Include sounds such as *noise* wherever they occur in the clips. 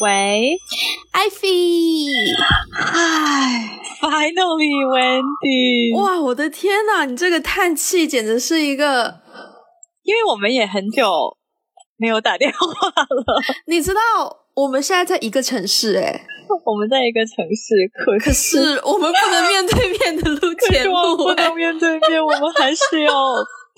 喂，艾菲，唉，Finally Wendy，哇，我的天呐，你这个叹气简直是一个，因为我们也很久没有打电话了。*laughs* 你知道我们现在在一个城市哎，我们在一个城市，可可是我们不能面对面的录节目，不能面对面，我们还是要。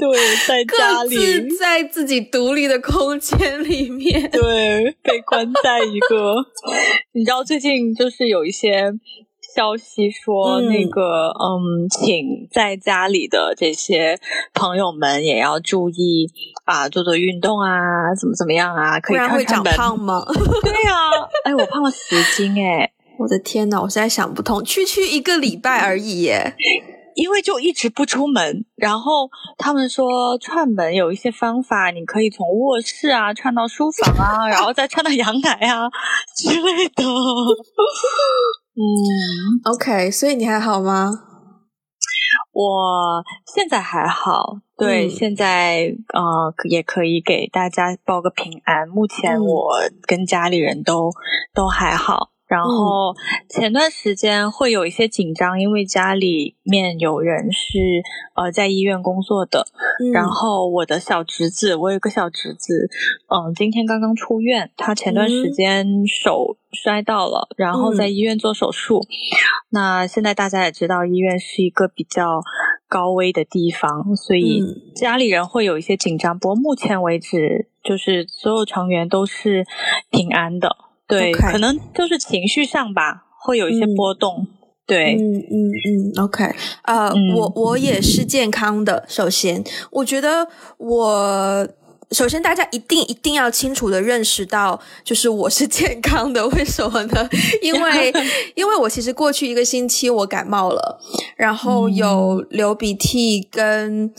对，在家里，在自己独立的空间里面，对，被关在一个。*laughs* 你知道最近就是有一些消息说，那个嗯，请在家里的这些朋友们也要注意啊，做做运动啊，怎么怎么样啊，可以会长胖吗？*laughs* 对呀，哎，我胖了十斤哎，我的天呐，我现在想不通，区区一个礼拜而已耶。因为就一直不出门，然后他们说串门有一些方法，你可以从卧室啊串到书房啊，*laughs* 然后再串到阳台啊 *laughs* 之类的。嗯，*laughs* OK，所以你还好吗？我现在还好，对，现在呃也可以给大家报个平安。目前我跟家里人都都还好。然后前段时间会有一些紧张，因为家里面有人是呃在医院工作的。然后我的小侄子，我有个小侄子，嗯，今天刚刚出院，他前段时间手摔到了，然后在医院做手术。那现在大家也知道，医院是一个比较高危的地方，所以家里人会有一些紧张。不过目前为止，就是所有成员都是平安的。对，可能就是情绪上吧，会有一些波动。对，嗯嗯嗯，OK，呃，我我也是健康的。首先，我觉得我首先大家一定一定要清楚的认识到，就是我是健康的。为什么呢？因为 *laughs* 因为我其实过去一个星期我感冒了，然后有流鼻涕跟。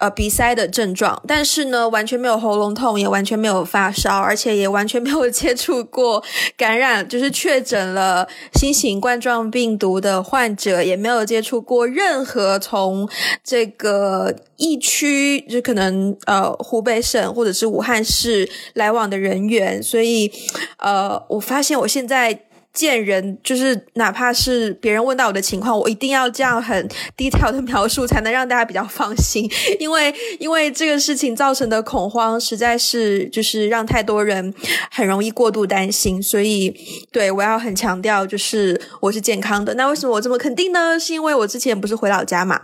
呃，鼻塞的症状，但是呢，完全没有喉咙痛，也完全没有发烧，而且也完全没有 *laughs* 接触过感染，就是确诊了新型冠状病毒的患者，也没有接触过任何从这个疫区，就可能呃湖北省或者是武汉市来往的人员，所以呃，我发现我现在。见人就是哪怕是别人问到我的情况，我一定要这样很低调的描述，才能让大家比较放心。*laughs* 因为因为这个事情造成的恐慌，实在是就是让太多人很容易过度担心。所以，对我要很强调，就是我是健康的。那为什么我这么肯定呢？是因为我之前不是回老家嘛？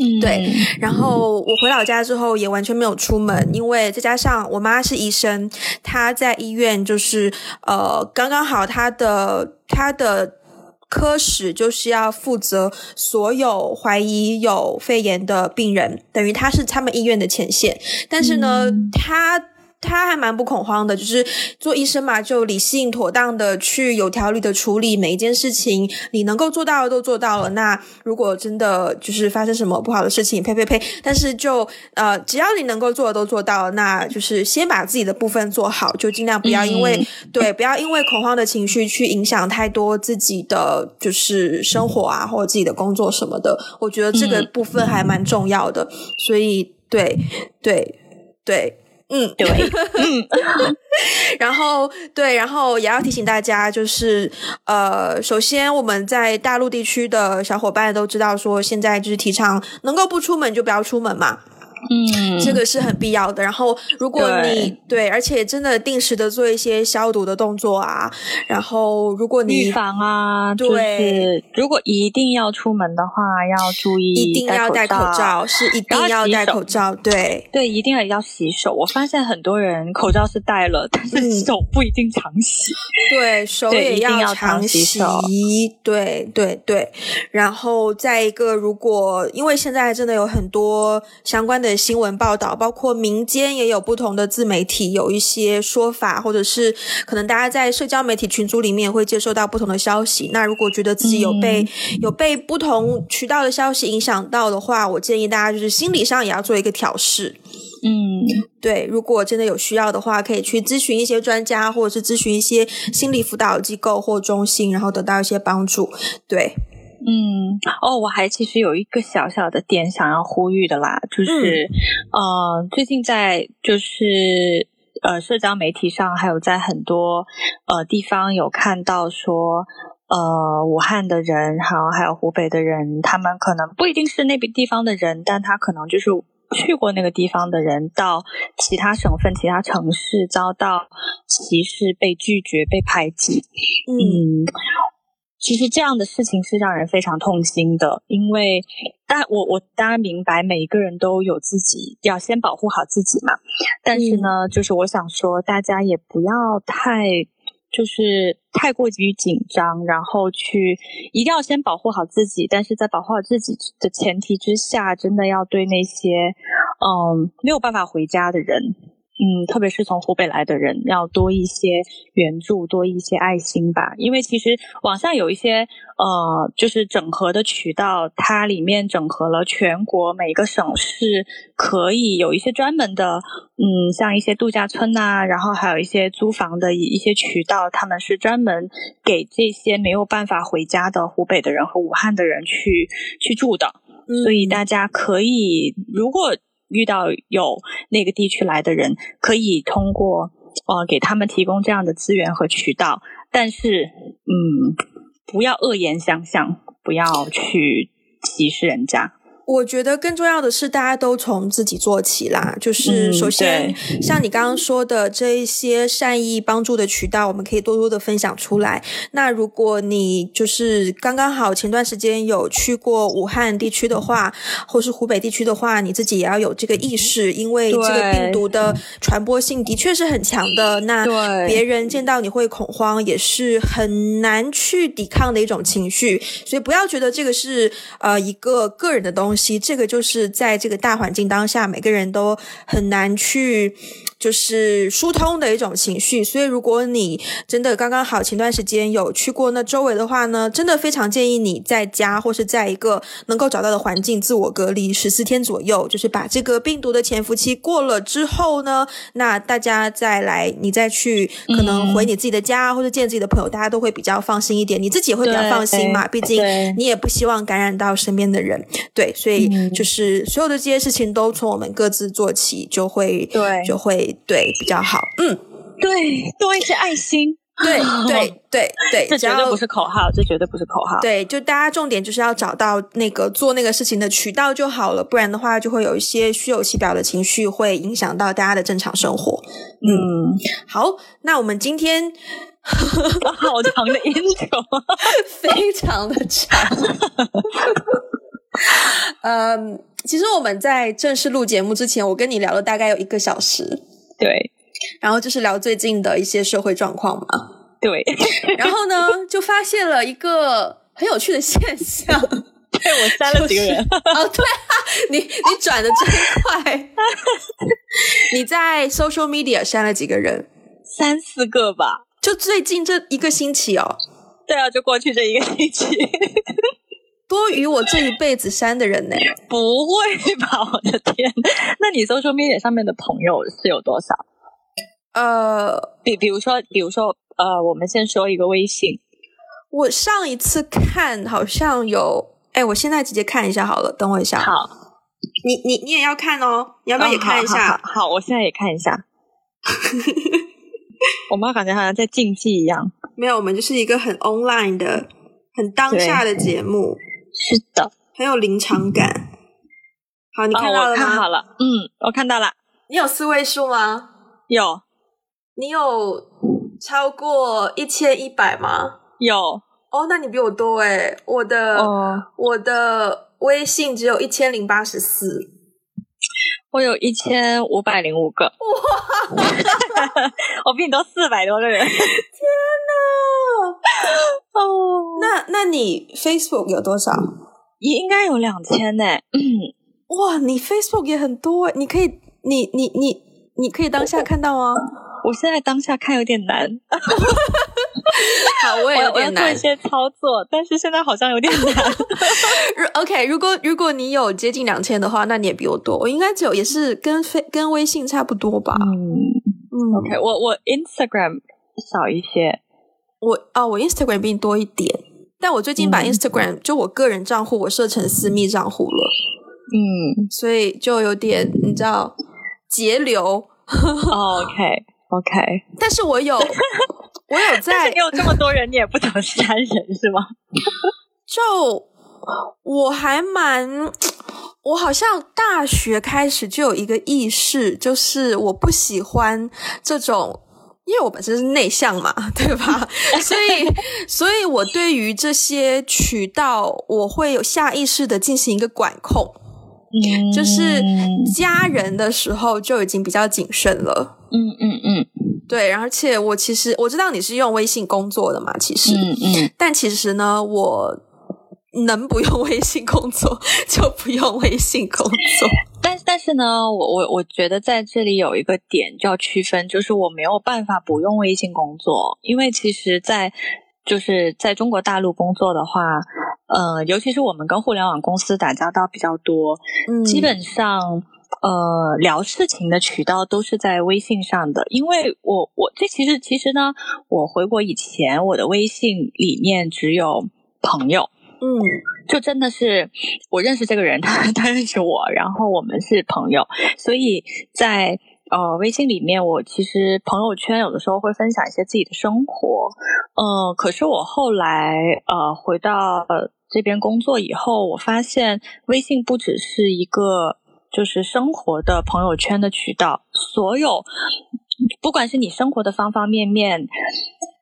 嗯，对，然后我回老家之后也完全没有出门，因为再加上我妈是医生，她在医院就是呃，刚刚好她的她的科室就是要负责所有怀疑有肺炎的病人，等于她是他们医院的前线，但是呢，她。他还蛮不恐慌的，就是做医生嘛，就理性妥当的去有条理的处理每一件事情，你能够做到的都做到了。那如果真的就是发生什么不好的事情，呸呸呸！但是就呃，只要你能够做的都做到，那就是先把自己的部分做好，就尽量不要因为对，不要因为恐慌的情绪去影响太多自己的就是生活啊，或者自己的工作什么的。我觉得这个部分还蛮重要的，所以对对对。嗯，对，嗯，*laughs* 然后对，然后也要提醒大家，就是呃，首先我们在大陆地区的小伙伴都知道，说现在就是提倡能够不出门就不要出门嘛。嗯，这个是很必要的。然后，如果你对，而且真的定时的做一些消毒的动作啊。然后，如果你预防啊，对，如果一定要出门的话，要注意，一定要戴口罩，是一定要戴口罩。对，对，一定要要洗手。我发现很多人口罩是戴了，但是手不一定常洗。对手也要常洗。对对对。然后再一个，如果因为现在真的有很多相关的。新闻报道，包括民间也有不同的自媒体有一些说法，或者是可能大家在社交媒体群组里面会接收到不同的消息。那如果觉得自己有被有被不同渠道的消息影响到的话，我建议大家就是心理上也要做一个调试。嗯，对，如果真的有需要的话，可以去咨询一些专家，或者是咨询一些心理辅导机构或中心，然后得到一些帮助。对。嗯，哦，我还其实有一个小小的点想要呼吁的啦，就是，呃，最近在就是呃社交媒体上，还有在很多呃地方有看到说，呃武汉的人，然后还有湖北的人，他们可能不一定是那边地方的人，但他可能就是去过那个地方的人，到其他省份、其他城市遭到歧视、被拒绝、被排挤，嗯。其实这样的事情是让人非常痛心的，因为，但我我当然明白每一个人都有自己要先保护好自己嘛。但是呢，就是我想说，大家也不要太就是太过于紧张，然后去一定要先保护好自己。但是在保护好自己的前提之下，真的要对那些嗯没有办法回家的人。嗯，特别是从湖北来的人，要多一些援助，多一些爱心吧。因为其实网上有一些呃，就是整合的渠道，它里面整合了全国每个省市，可以有一些专门的，嗯，像一些度假村呐，然后还有一些租房的一些渠道，他们是专门给这些没有办法回家的湖北的人和武汉的人去去住的。所以大家可以如果。遇到有那个地区来的人，可以通过呃给他们提供这样的资源和渠道，但是嗯，不要恶言相向，不要去歧视人家。我觉得更重要的是，大家都从自己做起啦。就是首先，像你刚刚说的这一些善意帮助的渠道，我们可以多多的分享出来。那如果你就是刚刚好前段时间有去过武汉地区的话，或是湖北地区的话，你自己也要有这个意识，因为这个病毒的传播性的确是很强的。那别人见到你会恐慌，也是很难去抵抗的一种情绪。所以不要觉得这个是呃一个个人的东西。其这个就是在这个大环境当下，每个人都很难去就是疏通的一种情绪。所以，如果你真的刚刚好前段时间有去过那周围的话呢，真的非常建议你在家或是在一个能够找到的环境自我隔离十四天左右，就是把这个病毒的潜伏期过了之后呢，那大家再来，你再去可能回你自己的家或者见自己的朋友，大家都会比较放心一点，你自己也会比较放心嘛。毕竟你也不希望感染到身边的人，对，所以。就是所有的这些事情都从我们各自做起，就会对，就会对比较好。嗯，对，多一些爱心。对对 *laughs* 对对，这绝对不是口号，这绝对不是口号。对，就大家重点就是要找到那个做那个事情的渠道就好了，不然的话就会有一些虚有其表的情绪，会影响到大家的正常生活。嗯，好，那我们今天好长的音球，*laughs* 非常的长。嗯，其实我们在正式录节目之前，我跟你聊了大概有一个小时，对，然后就是聊最近的一些社会状况嘛，对，*laughs* 然后呢，就发现了一个很有趣的现象，对我删了几个人，哦，对啊，你你转的真快，你在 social media 删了几个人，三四个吧，就最近这一个星期哦，对啊，就过去这一个星期。多于我这一辈子删的人呢？不会吧！我的天，那你搜 l media 上面的朋友是有多少？呃，比比如说，比如说，呃，我们先说一个微信。我上一次看好像有，哎，我现在直接看一下好了，等我一下。好，你你你也要看哦，你要不要也看一下？好，我现在也看一下。*laughs* 我妈感觉好像在竞技一样。没有，我们就是一个很 online 的、很当下的节目。是的，很有临场感。好，你看到了吗？看好了，嗯，我看到了。你有四位数吗？有。你有超过一千一百吗？有。哦，那你比我多哎。我的，我的微信只有一千零八十四。我有一千五百零五个。哇！*laughs* 我比你多四百多个人。天哪！哦，那那你 Facebook 有多少？应该有两千呢。哇，你 Facebook 也很多，你可以，你你你你可以当下看到吗？我现在当下看有点难。*laughs* 好，我也有点难。做一些操作，但是现在好像有点难。*laughs* OK，如果如果你有接近两千的话，那你也比我多。我应该只有也是跟飞跟微信差不多吧。嗯嗯。OK，我我 Instagram 少一些。我啊，我 Instagram 比你多一点，但我最近把 Instagram 就我个人账户我设成私密账户了，嗯，所以就有点你知道节流。OK，OK，但是我有，*laughs* 我有在，你有这么多人，你也不怎么删人是吗？就我还蛮，我好像大学开始就有一个意识，就是我不喜欢这种。因为我本身是内向嘛，对吧？*laughs* 所以，所以我对于这些渠道，我会有下意识的进行一个管控。嗯，就是家人的时候就已经比较谨慎了。嗯嗯嗯，对。而且我其实我知道你是用微信工作的嘛，其实，嗯嗯，但其实呢，我能不用微信工作就不用微信工作。*laughs* 但但是呢，我我我觉得在这里有一个点就要区分，就是我没有办法不用微信工作，因为其实，在就是在中国大陆工作的话，呃，尤其是我们跟互联网公司打交道比较多，嗯，基本上呃聊事情的渠道都是在微信上的，因为我我这其实其实呢，我回国以前我的微信里面只有朋友。嗯，就真的是我认识这个人，他他认识我，然后我们是朋友，所以在呃微信里面，我其实朋友圈有的时候会分享一些自己的生活，嗯，可是我后来呃回到这边工作以后，我发现微信不只是一个就是生活的朋友圈的渠道，所有不管是你生活的方方面面。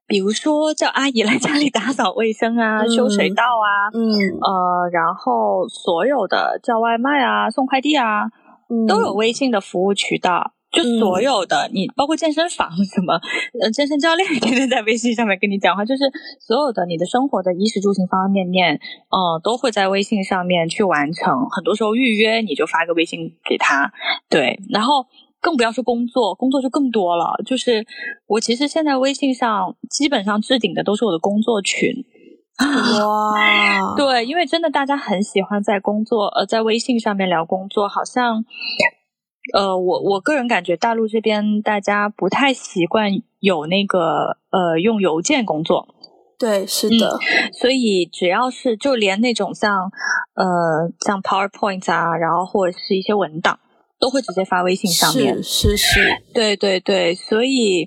比如说叫阿姨来家里打扫卫生啊，修水道啊，嗯，呃，然后所有的叫外卖啊、送快递啊，都有微信的服务渠道。就所有的你，包括健身房什么，呃，健身教练天天在微信上面跟你讲话，就是所有的你的生活的衣食住行方方面面，嗯，都会在微信上面去完成。很多时候预约你就发个微信给他，对，然后。更不要说工作，工作就更多了。就是我其实现在微信上基本上置顶的都是我的工作群。哇，*laughs* 对，因为真的大家很喜欢在工作呃在微信上面聊工作，好像呃我我个人感觉大陆这边大家不太习惯有那个呃用邮件工作。对，是的。所以只要是就连那种像呃像 PowerPoint 啊，然后或者是一些文档。都会直接发微信上面，是是是，对对对，所以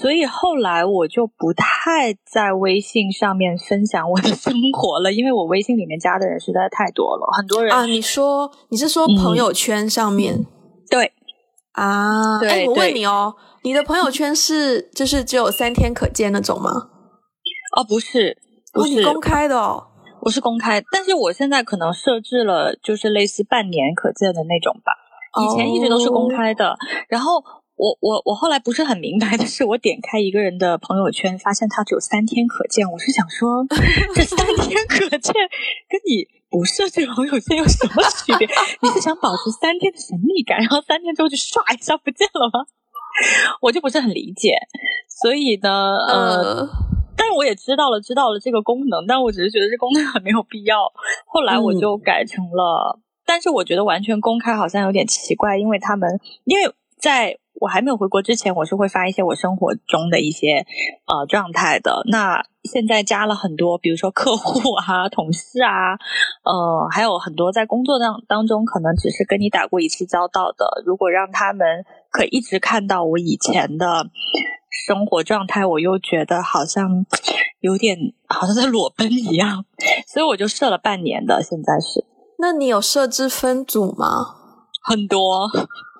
所以后来我就不太在微信上面分享我的生活了，因为我微信里面加的人实在太多了，很多人啊。你说你是说朋友圈上面？对啊，哎，我问你哦，你的朋友圈是就是只有三天可见那种吗？哦，不是，不是公开的哦，我是公开，但是我现在可能设置了就是类似半年可见的那种吧。以前一直都是公开的，然后我我我后来不是很明白的是，我点开一个人的朋友圈，发现他只有三天可见。我是想说，这三天可见跟你不设置朋友圈有什么区别？你是想保持三天的神秘感，然后三天之后就唰一下不见了吗？*laughs* 我就不是很理解。所以呢，呃，但是我也知道了，知道了这个功能，但我只是觉得这功能很没有必要。后来我就改成了。但是我觉得完全公开好像有点奇怪，因为他们因为在我还没有回国之前，我是会发一些我生活中的一些呃状态的。那现在加了很多，比如说客户啊、同事啊，呃，还有很多在工作当当中可能只是跟你打过一次交道的。如果让他们可以一直看到我以前的生活状态，我又觉得好像有点好像在裸奔一样，所以我就设了半年的，现在是。那你有设置分组吗？很多，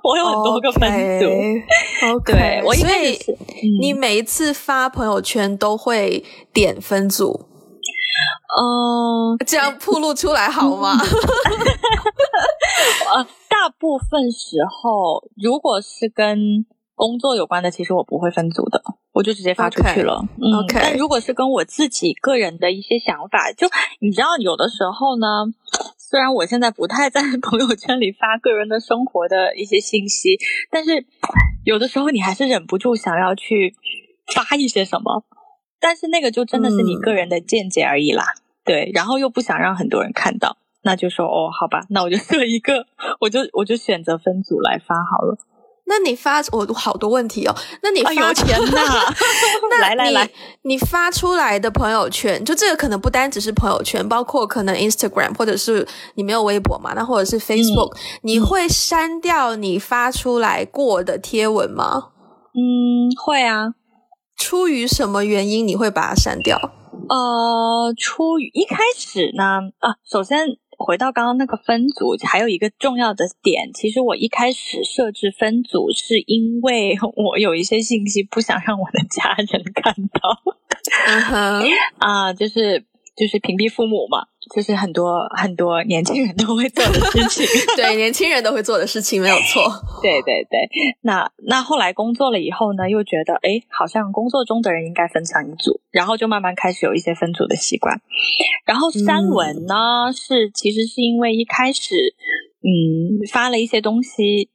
我有很多个分组。OK，我所以你每一次发朋友圈都会点分组。嗯，这样铺露出来好吗？呃，大部分时候，如果是跟工作有关的，其实我不会分组的，我就直接发出去了。OK，但如果是跟我自己个人的一些想法，就你知道，有的时候呢。虽然我现在不太在 *laughs* 朋友圈里发个人的生活的一些信息，但是有的时候你还是忍不住想要去发一些什么，但是那个就真的是你个人的见解而已啦。对，然后又不想让很多人看到，那就说哦，好吧，那我就设一个，我就我就选择分组来发好了。那你发我好多问题哦。那你发钱呐？*laughs* 来来来，你发出来的朋友圈，就这个可能不单只是朋友圈，包括可能 Instagram 或者是你没有微博嘛？那或者是 Facebook，你会删掉你发出来过的贴文吗？嗯，会啊。出于什么原因你会把它删掉？呃，出于一开始呢，啊，首先回到刚刚那个分组，还有一个重要的点，其实我一开始设置分组是因为 *laughs* 我有一些信息不想让我的家人看到。*laughs* 啊，就是就是屏蔽父母嘛。就是很多很多年轻人都会做的事情，*laughs* 对，年轻人都会做的事情没有错。*laughs* 对对对，那那后来工作了以后呢，又觉得哎，好像工作中的人应该分成一组，然后就慢慢开始有一些分组的习惯。然后删文呢，是其实是因为一开始嗯发了一些东西，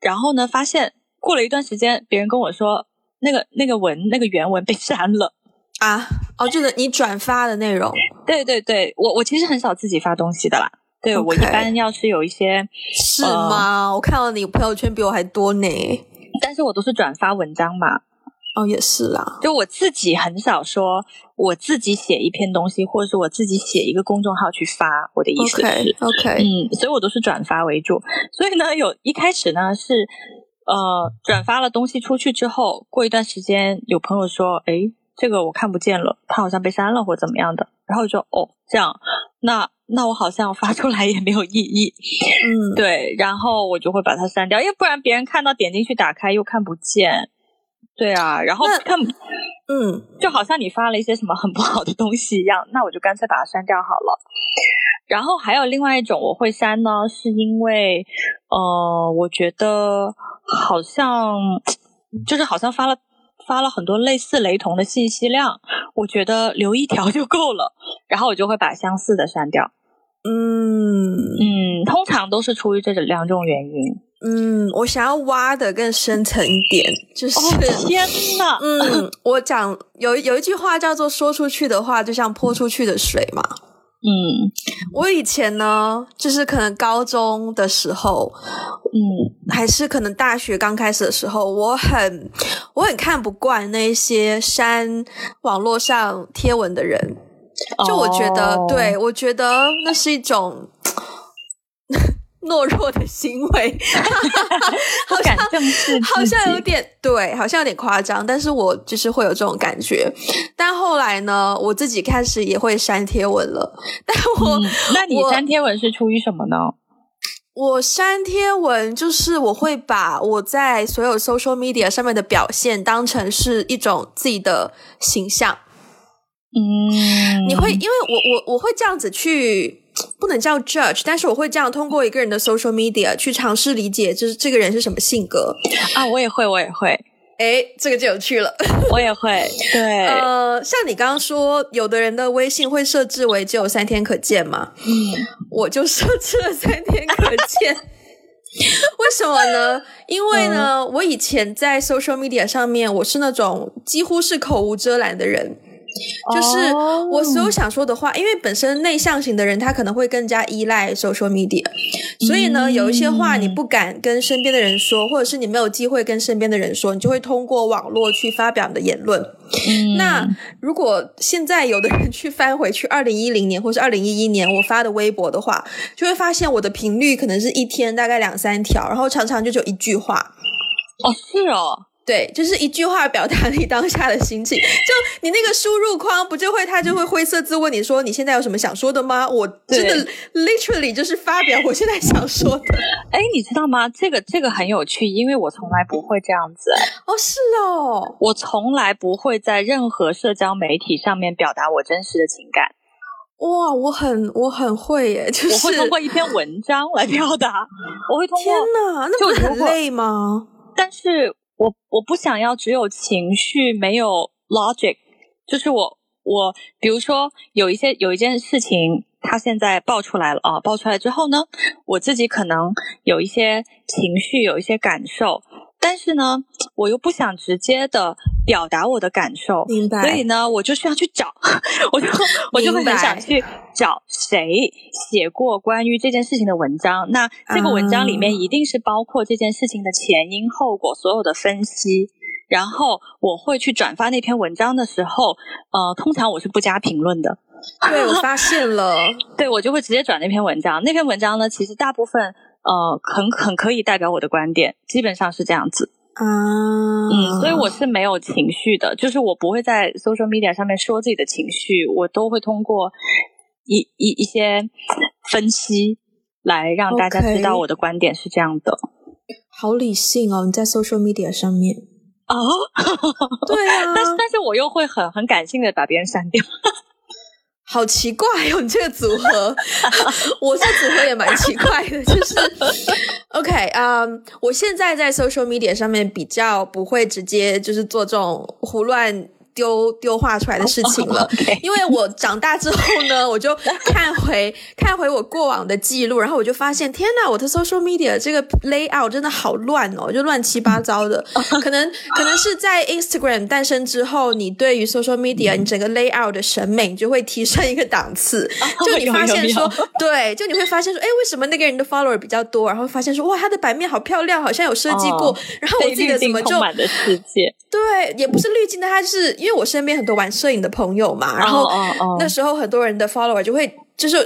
然后呢发现过了一段时间，别人跟我说那个那个文那个原文被删了。啊，哦，就是你转发的内容。对对对，我我其实很少自己发东西的啦。对我一般要是有一些是吗？我看到你朋友圈比我还多呢。但是我都是转发文章嘛。哦，也是啦。就我自己很少说我自己写一篇东西，或者是我自己写一个公众号去发。我的意思是，OK，嗯，所以我都是转发为主。所以呢，有一开始呢是呃转发了东西出去之后，过一段时间有朋友说，哎。这个我看不见了，它好像被删了或怎么样的，然后就哦这样，那那我好像发出来也没有意义，嗯，对，然后我就会把它删掉，因为不然别人看到点进去打开又看不见，对啊，然后看，嗯，就好像你发了一些什么很不好的东西一样，那我就干脆把它删掉好了。然后还有另外一种我会删呢，是因为呃，我觉得好像就是好像发了。发了很多类似雷同的信息量，我觉得留一条就够了，然后我就会把相似的删掉。嗯嗯，通常都是出于这两种原因。嗯，我想要挖的更深层一点，就是天呐，嗯，我讲有有一句话叫做“说出去的话就像泼出去的水”嘛。嗯，我以前呢，就是可能高中的时候，嗯，还是可能大学刚开始的时候，我很我很看不惯那些删网络上贴文的人，就我觉得，对我觉得那是一种。懦弱的行为，*laughs* 好像好像有点对，好像有点夸张，但是我就是会有这种感觉。但后来呢，我自己开始也会删贴文了。*laughs* 但我，那你删贴文是出于什么呢？我删贴文就是我会把我在所有 social media 上面的表现当成是一种自己的形象。嗯，你会因为我我我会这样子去。不能叫 judge，但是我会这样通过一个人的 social media 去尝试理解，就是这个人是什么性格啊。我也会，我也会。哎，这个就有趣了。我也会。对，呃，像你刚刚说，有的人的微信会设置为只有三天可见嘛？嗯，我就设置了三天可见。*laughs* 为什么呢？因为呢，我以前在 social media 上面，我是那种几乎是口无遮拦的人。就是我所有想说的话，因为本身内向型的人，他可能会更加依赖 social media，所以呢，有一些话你不敢跟身边的人说，或者是你没有机会跟身边的人说，你就会通过网络去发表你的言论。那如果现在有的人去翻回去二零一零年或是二零一一年我发的微博的话，就会发现我的频率可能是一天大概两三条，然后常常就只有一句话。哦，是哦。对，就是一句话表达你当下的心情。*laughs* 就你那个输入框，不就会他就会灰色字问你说你现在有什么想说的吗？我真的 literally 就是发表我现在想说的。*laughs* 哎，你知道吗？这个这个很有趣，因为我从来不会这样子。哦，是哦，我从来不会在任何社交媒体上面表达我真实的情感。哇，我很我很会耶，就是我会通过一篇文章来表达。我会通过天哪，那不很累吗？但是。我我不想要只有情绪没有 logic，就是我我比如说有一些有一件事情，它现在爆出来了啊，爆出来之后呢，我自己可能有一些情绪，有一些感受。但是呢，我又不想直接的表达我的感受，明白？所以呢，我就需要去找，*laughs* 我就我就会很想去找谁写过关于这件事情的文章。那这个文章里面一定是包括这件事情的前因后果所有的分析。然后我会去转发那篇文章的时候，呃，通常我是不加评论的。对，我发现了，*laughs* 对我就会直接转那篇文章。那篇文章呢，其实大部分。呃，很很可以代表我的观点，基本上是这样子啊，嗯，所以我是没有情绪的，就是我不会在 social media 上面说自己的情绪，我都会通过一一一些分析来让大家知道我的观点是这样的。好理性哦，你在 social media 上面哦，*laughs* 对啊，但是但是我又会很很感性的把别人删掉。好奇怪哦，你这个组合，*laughs* 我这组合也蛮奇怪的，就是，OK，嗯，我现在在 social media 上面比较不会直接就是做这种胡乱。丢丢画出来的事情了，因为我长大之后呢，*laughs* 我就看回看回我过往的记录，然后我就发现，天呐，我的 social media 这个 layout 真的好乱哦，就乱七八糟的。可能可能是在 Instagram 诞生之后，你对于 social media 你整个 layout 的审美就会提升一个档次。就你发现说，对，就你会发现说，哎，为什么那个人的 follower 比较多？然后发现说，哇，他的版面好漂亮，好像有设计过。然后我记得怎么就对，也不是滤镜的，它是因为。因为我身边很多玩摄影的朋友嘛，然后那时候很多人的 follower 就会就是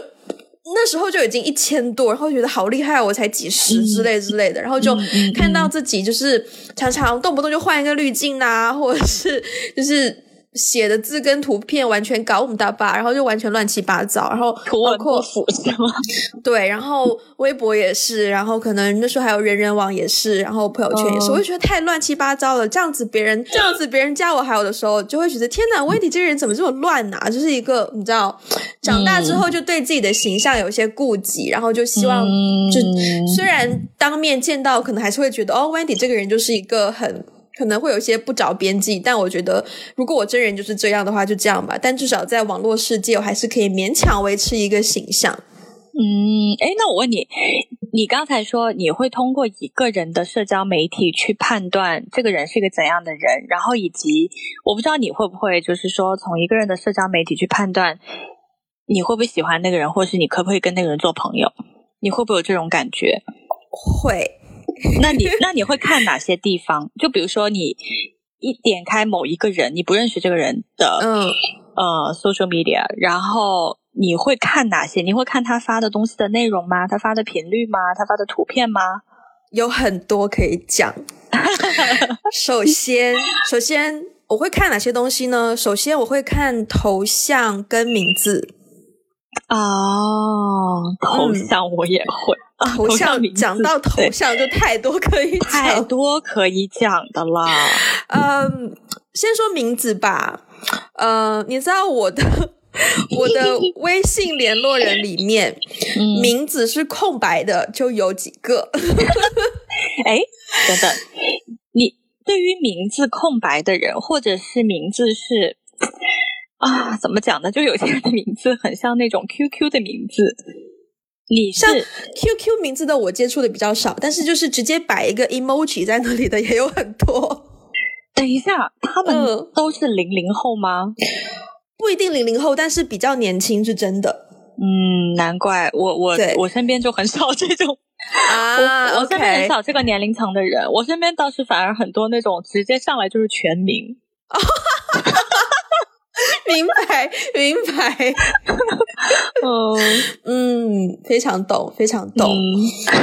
那时候就已经一千多，然后觉得好厉害，我才几十之类之类的，然后就看到自己就是常常动不动就换一个滤镜啊，或者是就是。写的字跟图片完全搞不搭吧，然后就完全乱七八糟，然后包括是吗？*laughs* 对，然后微博也是，然后可能那时候还有人人网也是，然后朋友圈也是，我就觉得太乱七八糟了。这样子别人这样子别人加我好友的时候，就会觉得天哪，威迪这个人怎么这么乱呐？就是一个你知道，长大之后就对自己的形象有一些顾忌，然后就希望就虽然当面见到，可能还是会觉得哦，威迪这个人就是一个很。可能会有一些不着边际，但我觉得如果我真人就是这样的话，就这样吧。但至少在网络世界，我还是可以勉强维持一个形象。嗯，哎，那我问你，你刚才说你会通过一个人的社交媒体去判断这个人是一个怎样的人，然后以及我不知道你会不会就是说从一个人的社交媒体去判断你会不会喜欢那个人，或是你可不可以跟那个人做朋友？你会不会有这种感觉？会。那你那你会看哪些地方？就比如说，你一点开某一个人，你不认识这个人的，嗯呃，social media，然后你会看哪些？你会看他发的东西的内容吗？他发的频率吗？他发的图片吗？有很多可以讲。*laughs* 首先，首先我会看哪些东西呢？首先我会看头像跟名字。哦，头像我也会。头像讲到头像就太多可以太多可以讲的了。嗯，先说名字吧。呃，你知道我的 *laughs* 我的微信联络人里面，名字是空白的就有几个。*laughs* 哎，等等，你对于名字空白的人，或者是名字是啊，怎么讲呢？就有些人的名字很像那种 QQ 的名字。你像 QQ 名字的我接触的比较少，但是就是直接摆一个 emoji 在那里的也有很多。等一下，他们都是零零后吗？不一定零零后，但是比较年轻是真的。嗯，难怪我我我身边就很少这种啊，我身边很少这个年龄层的人。我身边倒是反而很多那种直接上来就是全名。*laughs* *laughs* 明白，明白。嗯 *laughs* 嗯，非常懂，非常懂。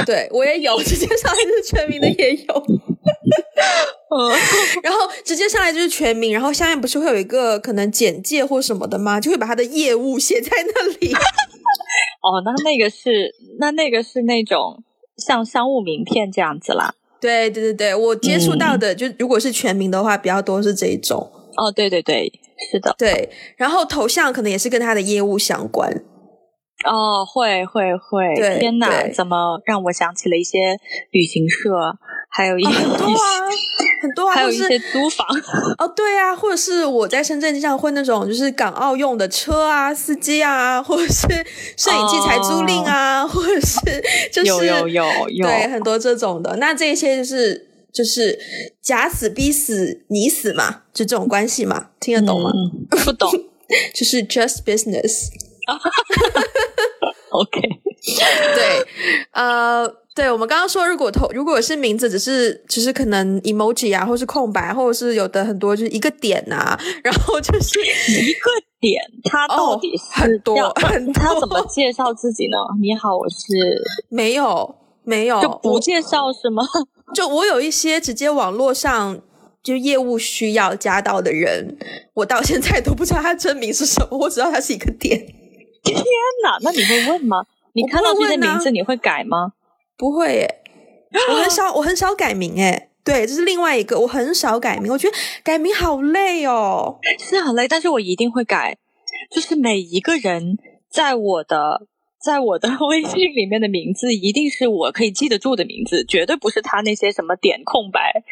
对我也有直接上来就是全名的也有。嗯，*laughs* 然后直接上来就是全名，然后下面不是会有一个可能简介或什么的吗？就会把他的业务写在那里。哦，那那个是那那个是那种像商务名片这样子啦。对对对对，我接触到的就如果是全名的话，比较多是这一种。哦，对对对。是的，对，然后头像可能也是跟他的业务相关。哦，会会会，天哪，怎么让我想起了一些旅行社，还有一些很多啊，很多啊，*laughs* 还有一些租房。哦，对啊，或者是我在深圳经常会那种，就是港澳用的车啊，司机啊，或者是摄影器材租赁啊，或者是就是有有有有，对，很多这种的。那这些就是。就是假死逼死你死嘛，就这种关系嘛，听得懂吗？不懂，*laughs* 就是 just business。*laughs* OK，*laughs* 对，呃，对，我们刚刚说，如果头如果是名字，只是只是可能 emoji 啊，或是空白，或者是有的很多就是一个点呐，然后就是一个点，他到底是很多很他怎么介绍自己呢？你好，我是没有没有就不介绍是吗？就我有一些直接网络上就业务需要加到的人，我到现在都不知道他真名是什么，我知道他是一个点。*laughs* 天哪，那你会问吗？你看到这些名字你会改吗？不会耶，我很少我很少改名哎。对，这是另外一个，我很少改名，我觉得改名好累哦，是很累，但是我一定会改，就是每一个人在我的在我的 *laughs* 微信里面的名字，一定是我可以记得住的名字，绝对不是他那些什么点空白，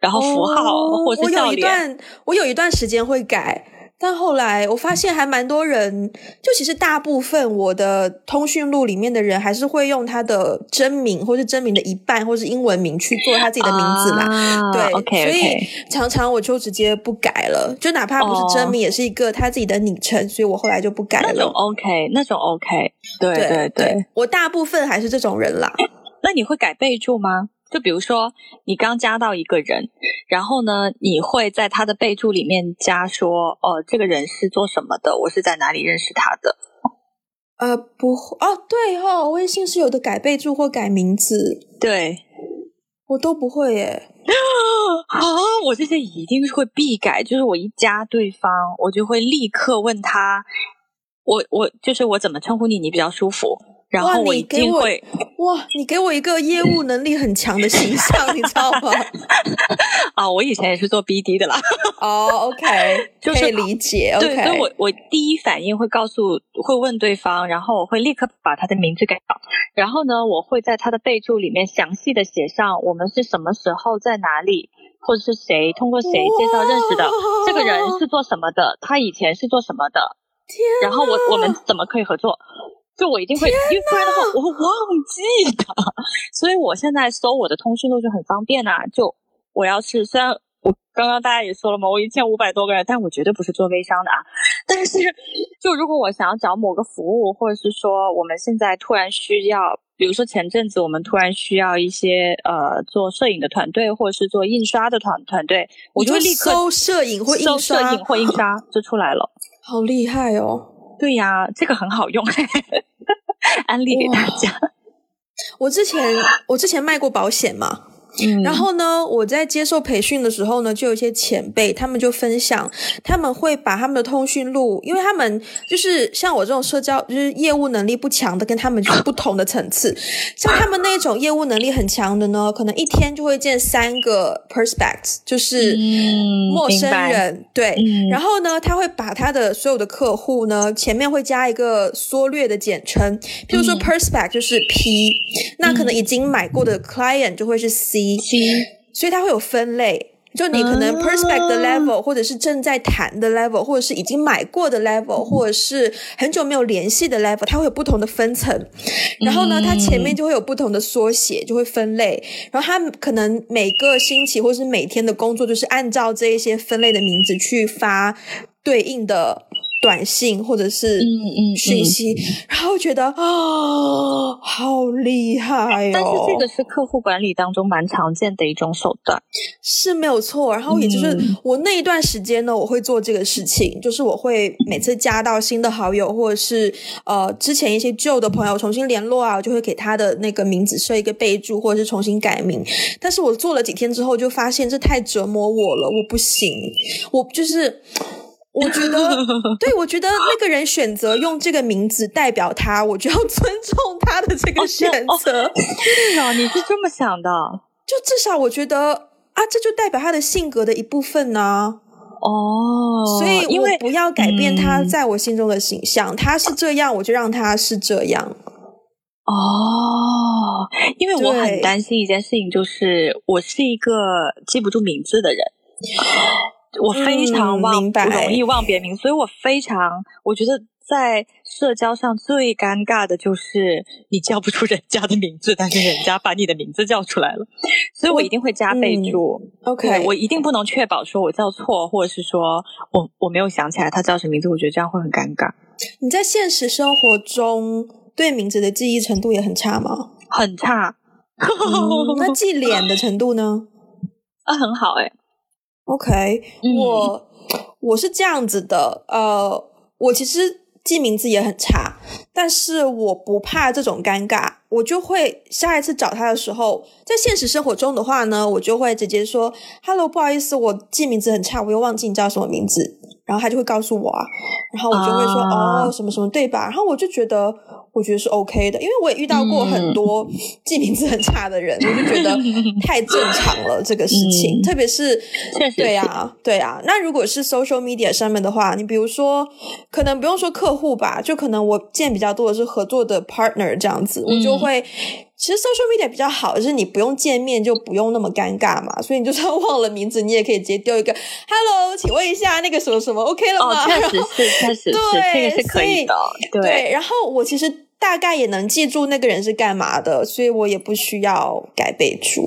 然后符号或者是笑脸。我有一段时间会改。但后来我发现还蛮多人，就其实大部分我的通讯录里面的人还是会用他的真名，或是真名的一半，或是英文名去做他自己的名字嘛。对所以常常我就直接不改了，就哪怕不是真名，也是一个他自己的昵称，所以我后来就不改了。那种 OK，那种 OK，对对对，我大部分还是这种人啦。那你会改备注吗？就比如说，你刚加到一个人，然后呢，你会在他的备注里面加说：“哦，这个人是做什么的？我是在哪里认识他的？”呃，不会哦，对哈，微信是有的改备注或改名字，对我都不会耶。*laughs* 啊，我这些一定是会必改，就是我一加对方，我就会立刻问他，我我就是我怎么称呼你，你比较舒服。然后我一定会哇！你给我一个业务能力很强的形象，你知道吗？*laughs* 啊，我以前也是做 BD 的啦。哦，OK，*laughs* 可以理解。对，所以我我第一反应会告诉，会问对方，然后我会立刻把他的名字改掉。然后呢，我会在他的备注里面详细的写上我们是什么时候在哪里，或者是谁通过谁介绍认识的，这个人是做什么的，他以前是做什么的，然后我我们怎么可以合作？就我一定会，因为不然的话我会忘记的，所以我现在搜我的通讯录就很方便呐。就我要是虽然我刚刚大家也说了嘛，我一千五百多个人，但我绝对不是做微商的啊。但是就如果我想要找某个服务，或者是说我们现在突然需要，比如说前阵子我们突然需要一些呃做摄影的团队，或者是做印刷的团团队，我就立刻搜摄影或印刷，摄影或印刷就出来了，好厉害哦。对呀，这个很好用，*laughs* 安利给大家。我之前我之前卖过保险嘛。然后呢，我在接受培训的时候呢，就有一些前辈，他们就分享，他们会把他们的通讯录，因为他们就是像我这种社交就是业务能力不强的，跟他们就是不同的层次。*laughs* 像他们那种业务能力很强的呢，可能一天就会见三个 prospect，就是陌生人，对。然后呢，他会把他的所有的客户呢，前面会加一个缩略的简称，譬如说 prospect 就是 P，那可能已经买过的 client 就会是 C。所以它会有分类，就你可能 prospect 的 level，或者是正在谈的 level，或者是已经买过的 level，或者是很久没有联系的 level，它会有不同的分层。然后呢，它前面就会有不同的缩写，就会分类。然后它可能每个星期或是每天的工作，就是按照这一些分类的名字去发对应的。短信或者是讯息，然后觉得啊，好厉害哦！但是这个是客户管理当中蛮常见的一种手段，是没有错。然后也就是我那一段时间呢，我会做这个事情，就是我会每次加到新的好友，或者是呃之前一些旧的朋友重新联络啊，我就会给他的那个名字设一个备注，或者是重新改名。但是我做了几天之后，就发现这太折磨我了，我不行，我就是。我觉得，*laughs* 对我觉得那个人选择用这个名字代表他，我就要尊重他的这个选择。是啊，你是这么想的？就至少我觉得啊，这就代表他的性格的一部分呢。哦，所以我不要改变他在我心中的形象。他是这样，我就让他是这样。哦，因为我很担心一件事情，就是我是一个记不住名字的人。我非常忘不容易忘别名，所以我非常我觉得在社交上最尴尬的就是你叫不出人家的名字，但是人家把你的名字叫出来了，所以我一定会加备注。OK，我一定不能确保说我叫错，或者是说我我没有想起来他叫什么名字，我觉得这样会很尴尬。你在现实生活中对名字的记忆程度也很差吗？很差。那记 *laughs* 脸的程度呢？啊，很好哎。OK，我我是这样子的，呃，我其实记名字也很差，但是我不怕这种尴尬，我就会下一次找他的时候，在现实生活中的话呢，我就会直接说：“Hello，不好意思，我记名字很差，我又忘记你叫什么名字。”然后他就会告诉我啊，然后我就会说：“哦，什么什么，对吧？”然后我就觉得。我觉得是 OK 的，因为我也遇到过很多记名字很差的人，我就觉得 *laughs* 太正常了这个事情，特别是对呀，对呀。那如果是 social media 上面的话，你比如说，可能不用说客户吧，就可能我见比较多的是合作的 partner 这样子，我就会。其实 social media 比较好，就是你不用见面就不用那么尴尬嘛，所以你就算 *laughs* 忘了名字，你也可以直接丢一个 hello，请问一下那个什么什么 OK 了吗？确实是，确实是，这个是可以的。对，然后我其实。大概也能记住那个人是干嘛的，所以我也不需要改备注。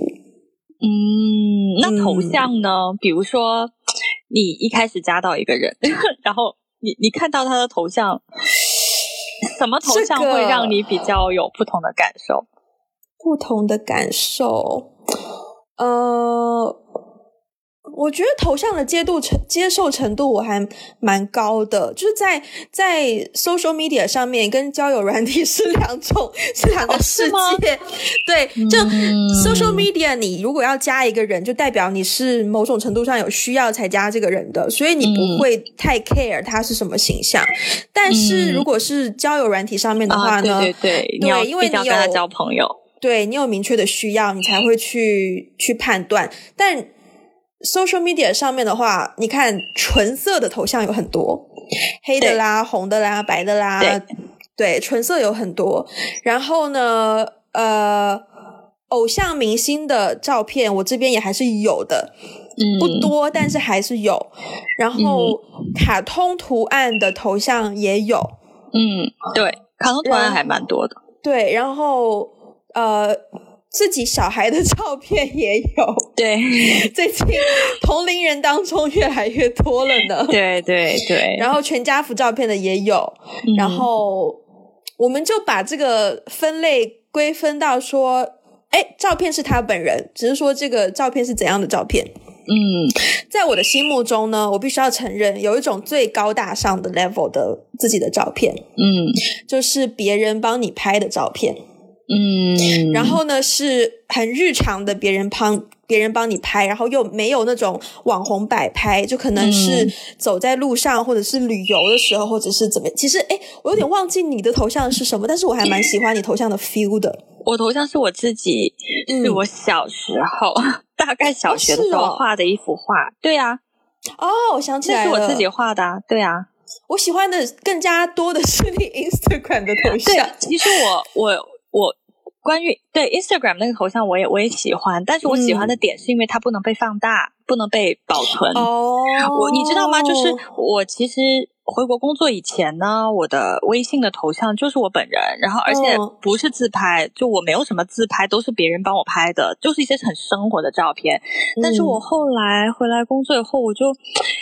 嗯，那头像呢？比如说，你一开始加到一个人，*laughs* 然后你你看到他的头像，什么头像会让你比较有不同的感受？不同的感受，呃。我觉得头像的接度程接受程度我还蛮高的，就是在在 social media 上面跟交友软体 *laughs* 是两种是两个世界。对，就 social media，你如果要加一个人，就代表你是某种程度上有需要才加这个人的，所以你不会太 care 他是什么形象。但是如果是交友软体上面的话呢？对对对，对，因为你有交朋友，对你有明确的需要，你才会去去判断，但。Social media 上面的话，你看纯色的头像有很多，黑的啦、红的啦、白的啦，对，纯色有很多。然后呢，呃，偶像明星的照片，我这边也还是有的，嗯，不多，但是还是有。然后卡通图案的头像也有，嗯，对，卡通图案还蛮多的。对，然后呃。自己小孩的照片也有，*laughs* 对，*laughs* 最近同龄人当中越来越多了呢。*laughs* 对对对，然后全家福照片的也有，然后我们就把这个分类归分到说，哎，照片是他本人，只是说这个照片是怎样的照片。嗯，在我的心目中呢，我必须要承认，有一种最高大上的 level 的自己的照片，嗯，就是别人帮你拍的照片。嗯，然后呢是很日常的，别人帮别人帮你拍，然后又没有那种网红摆拍，就可能是走在路上或者是旅游的时候，或者是怎么。其实，哎，我有点忘记你的头像是什么，但是我还蛮喜欢你头像的 feel 的。我头像是我自己，是我小时候 *laughs* 大概小学的时候画的一幅画。对呀，哦，我想起来了，是我自己画的。对呀，我喜欢的更加多的是你 Instagram 的头像。对，其实我 *laughs* 我。我关于对 Instagram 那个头像，我也我也喜欢，但是我喜欢的点是因为它不能被放大，不能被保存。哦，我你知道吗？就是我其实回国工作以前呢，我的微信的头像就是我本人，然后而且不是自拍，就我没有什么自拍，都是别人帮我拍的，就是一些很生活的照片。但是我后来回来工作以后，我就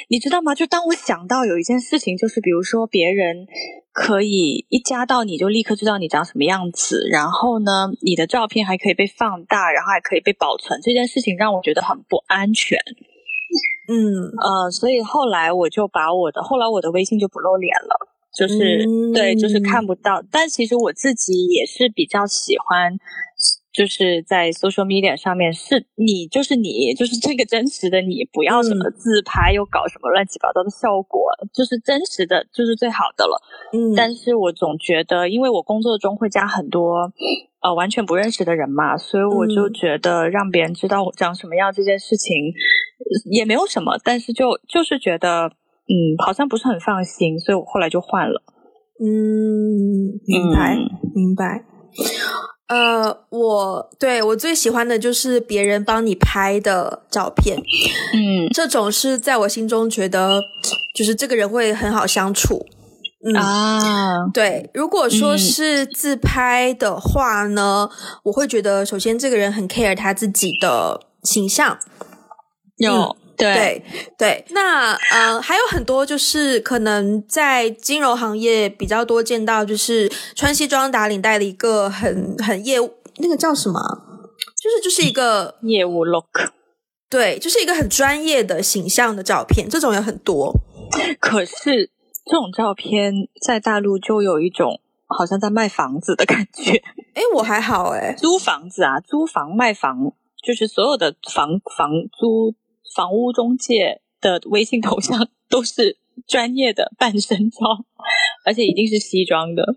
你知道吗？就当我想到有一件事情，就是比如说别人。可以一加到你就立刻知道你长什么样子，然后呢，你的照片还可以被放大，然后还可以被保存。这件事情让我觉得很不安全。嗯呃，所以后来我就把我的后来我的微信就不露脸了，就是对，就是看不到。但其实我自己也是比较喜欢。就是在 social media 上面，是你就是你，就是这个真实的你，不要什么自拍又搞什么乱七八糟的效果，就是真实的就是最好的了。嗯，但是我总觉得，因为我工作中会加很多呃完全不认识的人嘛，所以我就觉得让别人知道我长什么样这件事情也没有什么，但是就就是觉得嗯好像不是很放心，所以我后来就换了。嗯，明白，明白。呃，我对我最喜欢的就是别人帮你拍的照片，嗯，这种是在我心中觉得就是这个人会很好相处，啊，对。如果说是自拍的话呢，我会觉得首先这个人很 care 他自己的形象，有。对对，那呃还有很多就是可能在金融行业比较多见到，就是穿西装打领带的一个很很业务，那个叫什么？就是就是一个 *laughs* 业务 look，对，就是一个很专业的形象的照片，这种有很多。可是这种照片在大陆就有一种好像在卖房子的感觉。*laughs* 哎，我还好哎，租房子啊，租房卖房，就是所有的房房租房屋中介的微信头像 *laughs* 都是专业的半身照，*laughs* 而且一定是西装的。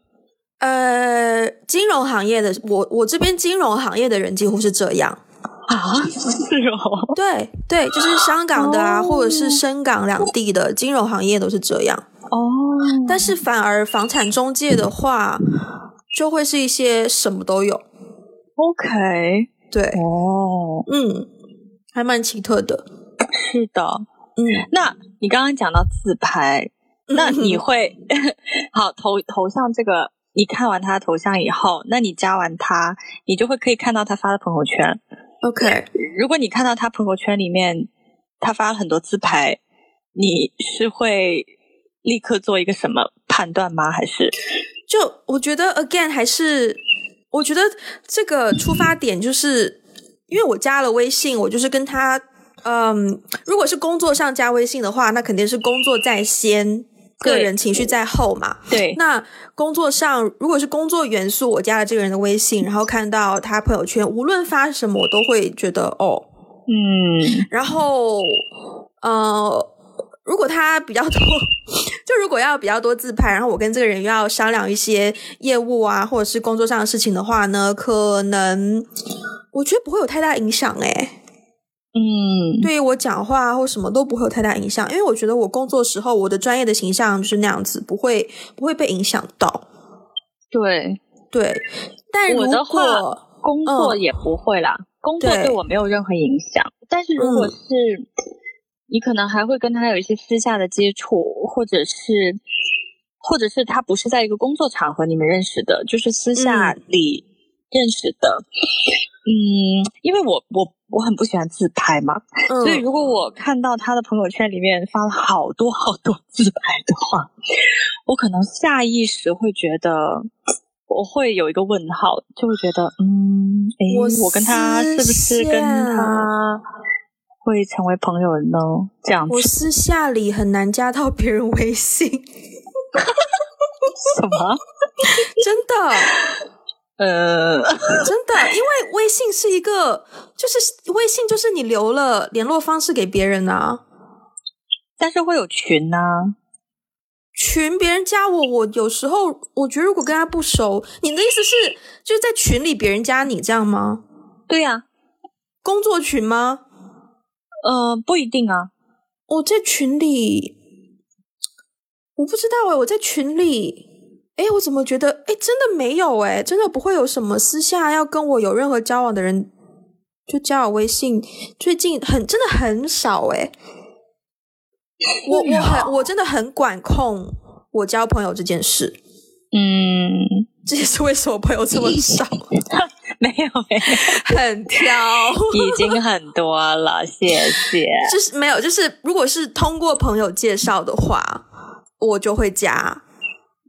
呃，金融行业的我我这边金融行业的人几乎是这样。啊，是哦，对对，就是香港的啊，或者是深港两地的金融行业都是这样哦。但是反而房产中介的话，就会是一些什么都有。OK，对，哦，嗯，还蛮奇特的。是的，嗯，那你刚刚讲到自拍，那你会 *laughs* 好头头像这个，你看完他的头像以后，那你加完他，你就会可以看到他发的朋友圈。OK，如果你看到他朋友圈里面他发了很多自拍，你是会立刻做一个什么判断吗？还是？就我觉得 again 还是我觉得这个出发点就是因为我加了微信，我就是跟他嗯，如果是工作上加微信的话，那肯定是工作在先。个人情绪在后嘛？对。那工作上，如果是工作元素，我加了这个人的微信，然后看到他朋友圈，无论发什么，我都会觉得哦，嗯。然后，呃，如果他比较多，*laughs* 就如果要比较多自拍，然后我跟这个人要商量一些业务啊，或者是工作上的事情的话呢，可能我觉得不会有太大影响，诶嗯，对于我讲话或什么都不会有太大影响，因为我觉得我工作时候我的专业的形象就是那样子，不会不会被影响到。对对，但我的话工作也不会啦，工作对我没有任何影响。但是如果是你可能还会跟他有一些私下的接触，或者是或者是他不是在一个工作场合你们认识的，就是私下里认识的。嗯，因为我我我很不喜欢自拍嘛，所以如果我看到他的朋友圈里面发了好多好多 *laughs* 自拍的话，我可能下意识会觉得，我会有一个问号，就会觉得，嗯，哎，我跟他是不是跟他会成为朋友呢？这样子，我私下里很难加到别人微信，*laughs* 什么？*laughs* 真的？呃，*laughs* 真的，因为微信是一个，就是微信就是你留了联络方式给别人啊，但是会有群呐，群别人加我，我有时候我觉得如果跟他不熟，你的意思是就是在群里别人加你这样吗？对呀，工作群吗？呃，不一定啊，我在群里，我不知道哎，我在群里。哎，我怎么觉得？哎，真的没有哎，真的不会有什么私下要跟我有任何交往的人就加我微信。最近很真的很少哎，我我很我真的很管控我交朋友这件事。嗯，这也是为什么朋友这么少。*laughs* 没有没有，很挑，已经很多了，谢谢。就是没有，就是如果是通过朋友介绍的话，我就会加。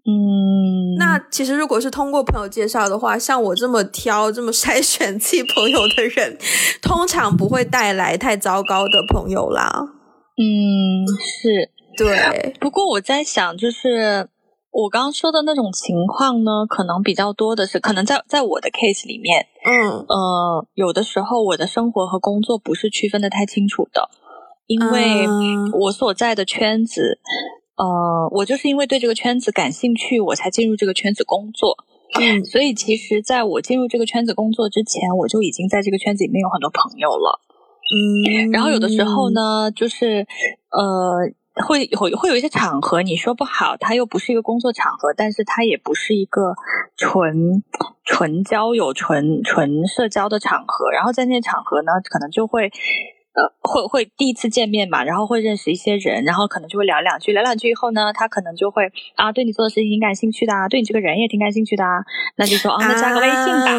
嗯，那其实如果是通过朋友介绍的话，像我这么挑、这么筛选自己朋友的人，通常不会带来太糟糕的朋友啦。嗯，是对。不过我在想，就是我刚刚说的那种情况呢，可能比较多的是，可能在在我的 case 里面，嗯呃，有的时候我的生活和工作不是区分的太清楚的，因为我所在的圈子。呃，我就是因为对这个圈子感兴趣，我才进入这个圈子工作。嗯，所以其实在我进入这个圈子工作之前，我就已经在这个圈子里面有很多朋友了。嗯，然后有的时候呢，就是呃，会会会有一些场合，你说不好，它又不是一个工作场合，但是它也不是一个纯纯交友、纯纯社交的场合。然后在那些场合呢，可能就会。呃，会会第一次见面嘛，然后会认识一些人，然后可能就会聊两句，聊两句以后呢，他可能就会啊，对你做的事情挺感兴趣的，啊，对你这个人也挺感兴趣的，啊，那就说啊，那加个微信吧。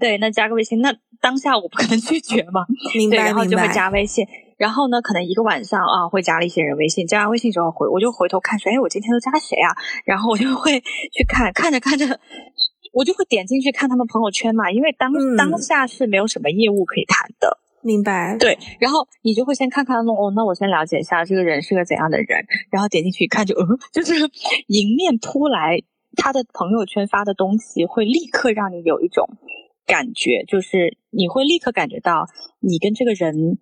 对，那加个微信，那当下我不可能 *laughs* 拒绝嘛，明白，然后就会加微信，然后呢，可能一个晚上啊，会加了一些人微信，加完微信之后回，我就回头看说，哎，我今天都加谁啊？然后我就会去看，看着看着，我就会点进去看他们朋友圈嘛，因为当当下是没有什么业务可以谈的。明白。对，然后你就会先看看哦，那我先了解一下这个人是个怎样的人，然后点进去一看，就嗯，就是迎面扑来他的朋友圈发的东西，会立刻让你有一种感觉，就是你会立刻感觉到你跟这个人。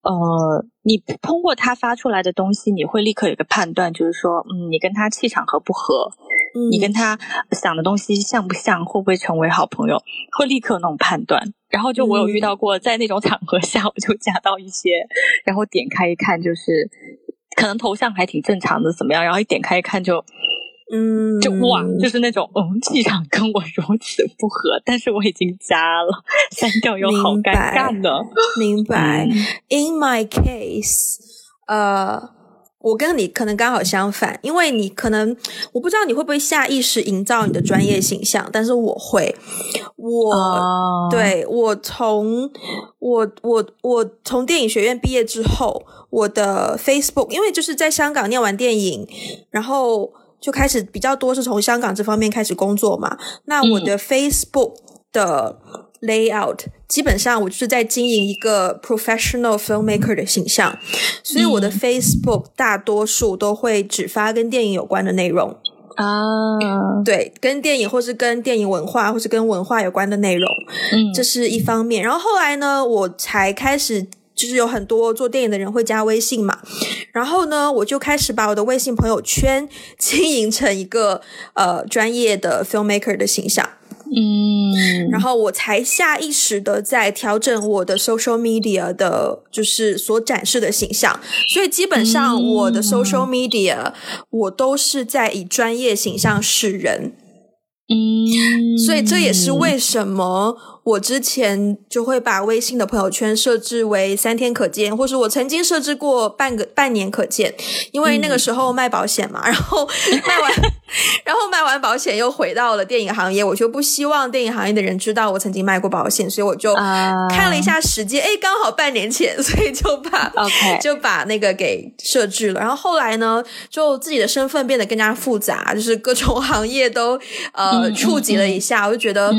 呃，你通过他发出来的东西，你会立刻有个判断，就是说，嗯，你跟他气场合不合，你跟他想的东西像不像，会不会成为好朋友，会立刻那种判断。然后就我有遇到过，在那种场合下，我就加到一些，然后点开一看，就是可能头像还挺正常的，怎么样？然后一点开一看就。嗯，就哇，就是那种嗯，气场跟我如此不合，但是我已经加了，删掉又好尴尬的。明白。In my case，呃，我跟你可能刚好相反，因为你可能我不知道你会不会下意识营造你的专业形象，但是我会。我对我从我我我从电影学院毕业之后，我的 Facebook，因为就是在香港念完电影，然后。就开始比较多是从香港这方面开始工作嘛。那我的 Facebook 的 layout 基本上我就是在经营一个 professional filmmaker 的形象，所以我的 Facebook 大多数都会只发跟电影有关的内容啊。对，跟电影或是跟电影文化或是跟文化有关的内容，嗯，这是一方面。然后后来呢，我才开始。就是有很多做电影的人会加微信嘛，然后呢，我就开始把我的微信朋友圈经营成一个呃专业的 filmmaker 的形象，嗯，然后我才下意识的在调整我的 social media 的，就是所展示的形象，所以基本上我的 social media 我都是在以专业形象示人，嗯，所以这也是为什么。我之前就会把微信的朋友圈设置为三天可见，或是我曾经设置过半个半年可见，因为那个时候卖保险嘛，然后 *laughs* 卖完，然后卖完保险又回到了电影行业，我就不希望电影行业的人知道我曾经卖过保险，所以我就看了一下时间，哎，刚好半年前，*laughs* 所以就把 OK *laughs* 就把那个给设置了。然后后来呢，就自己的身份变得更加复杂，就是各种行业都呃触及了一下，我就觉得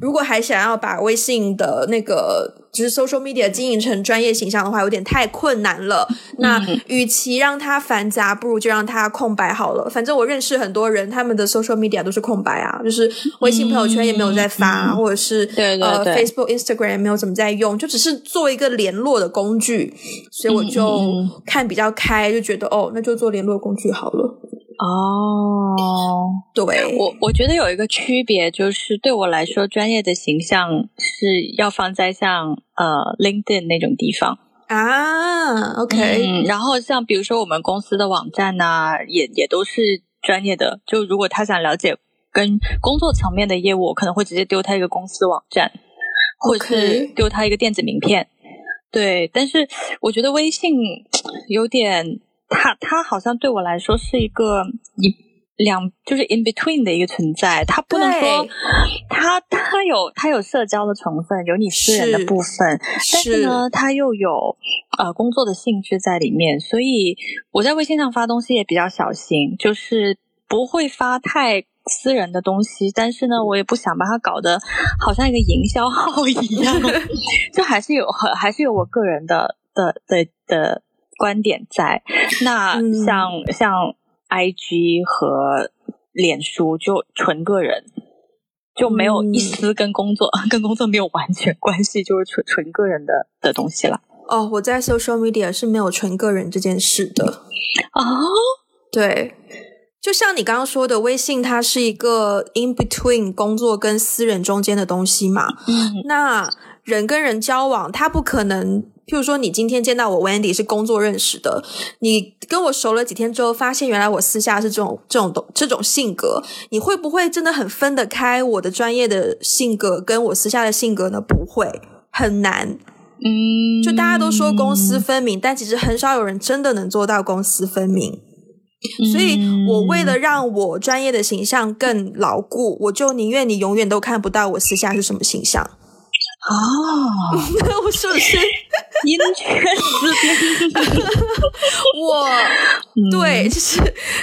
如果还想要把把微信的那个就是 social media 经营成专业形象的话，有点太困难了。那与其让它繁杂，不如就让它空白好了。反正我认识很多人，他们的 social media 都是空白啊，就是微信朋友圈也没有在发，或者是呃 Facebook、Instagram 也没有怎么在用，就只是做一个联络的工具。所以我就看比较开，就觉得哦，那就做联络工具好了。哦，对我我觉得有一个区别，就是对我来说，专业的形象是要放在像呃 LinkedIn 那种地方啊。OK，然后像比如说我们公司的网站呐，也也都是专业的。就如果他想了解跟工作层面的业务，我可能会直接丢他一个公司网站，或者是丢他一个电子名片。对，但是我觉得微信有点。它它好像对我来说是一个一两就是 in between 的一个存在，他不能说他他有他有社交的成分，有你私人的部分，但是呢，它又有呃工作的性质在里面，所以我在微信上发东西也比较小心，就是不会发太私人的东西，但是呢，我也不想把它搞得好像一个营销号一样，*laughs* 就还是有还是有我个人的的的的。观点在。那，像像 I G 和脸书就纯个人，就没有一丝跟工作 *laughs* 跟工作没有完全关系，就是纯纯个人的的东西了。哦，我在 social media 是没有纯个人这件事的。哦，对，就像你刚刚说的，微信它是一个 in between 工作跟私人中间的东西嘛。嗯，那人跟人交往，他不可能。譬如说，你今天见到我 Wendy 是工作认识的，你跟我熟了几天之后，发现原来我私下是这种这种这种性格，你会不会真的很分得开我的专业的性格跟我私下的性格呢？不会，很难。嗯，就大家都说公私分明，但其实很少有人真的能做到公私分明。所以我为了让我专业的形象更牢固，我就宁愿你永远都看不到我私下是什么形象。啊，*laughs* 我是不是阴圈之边？我对，就是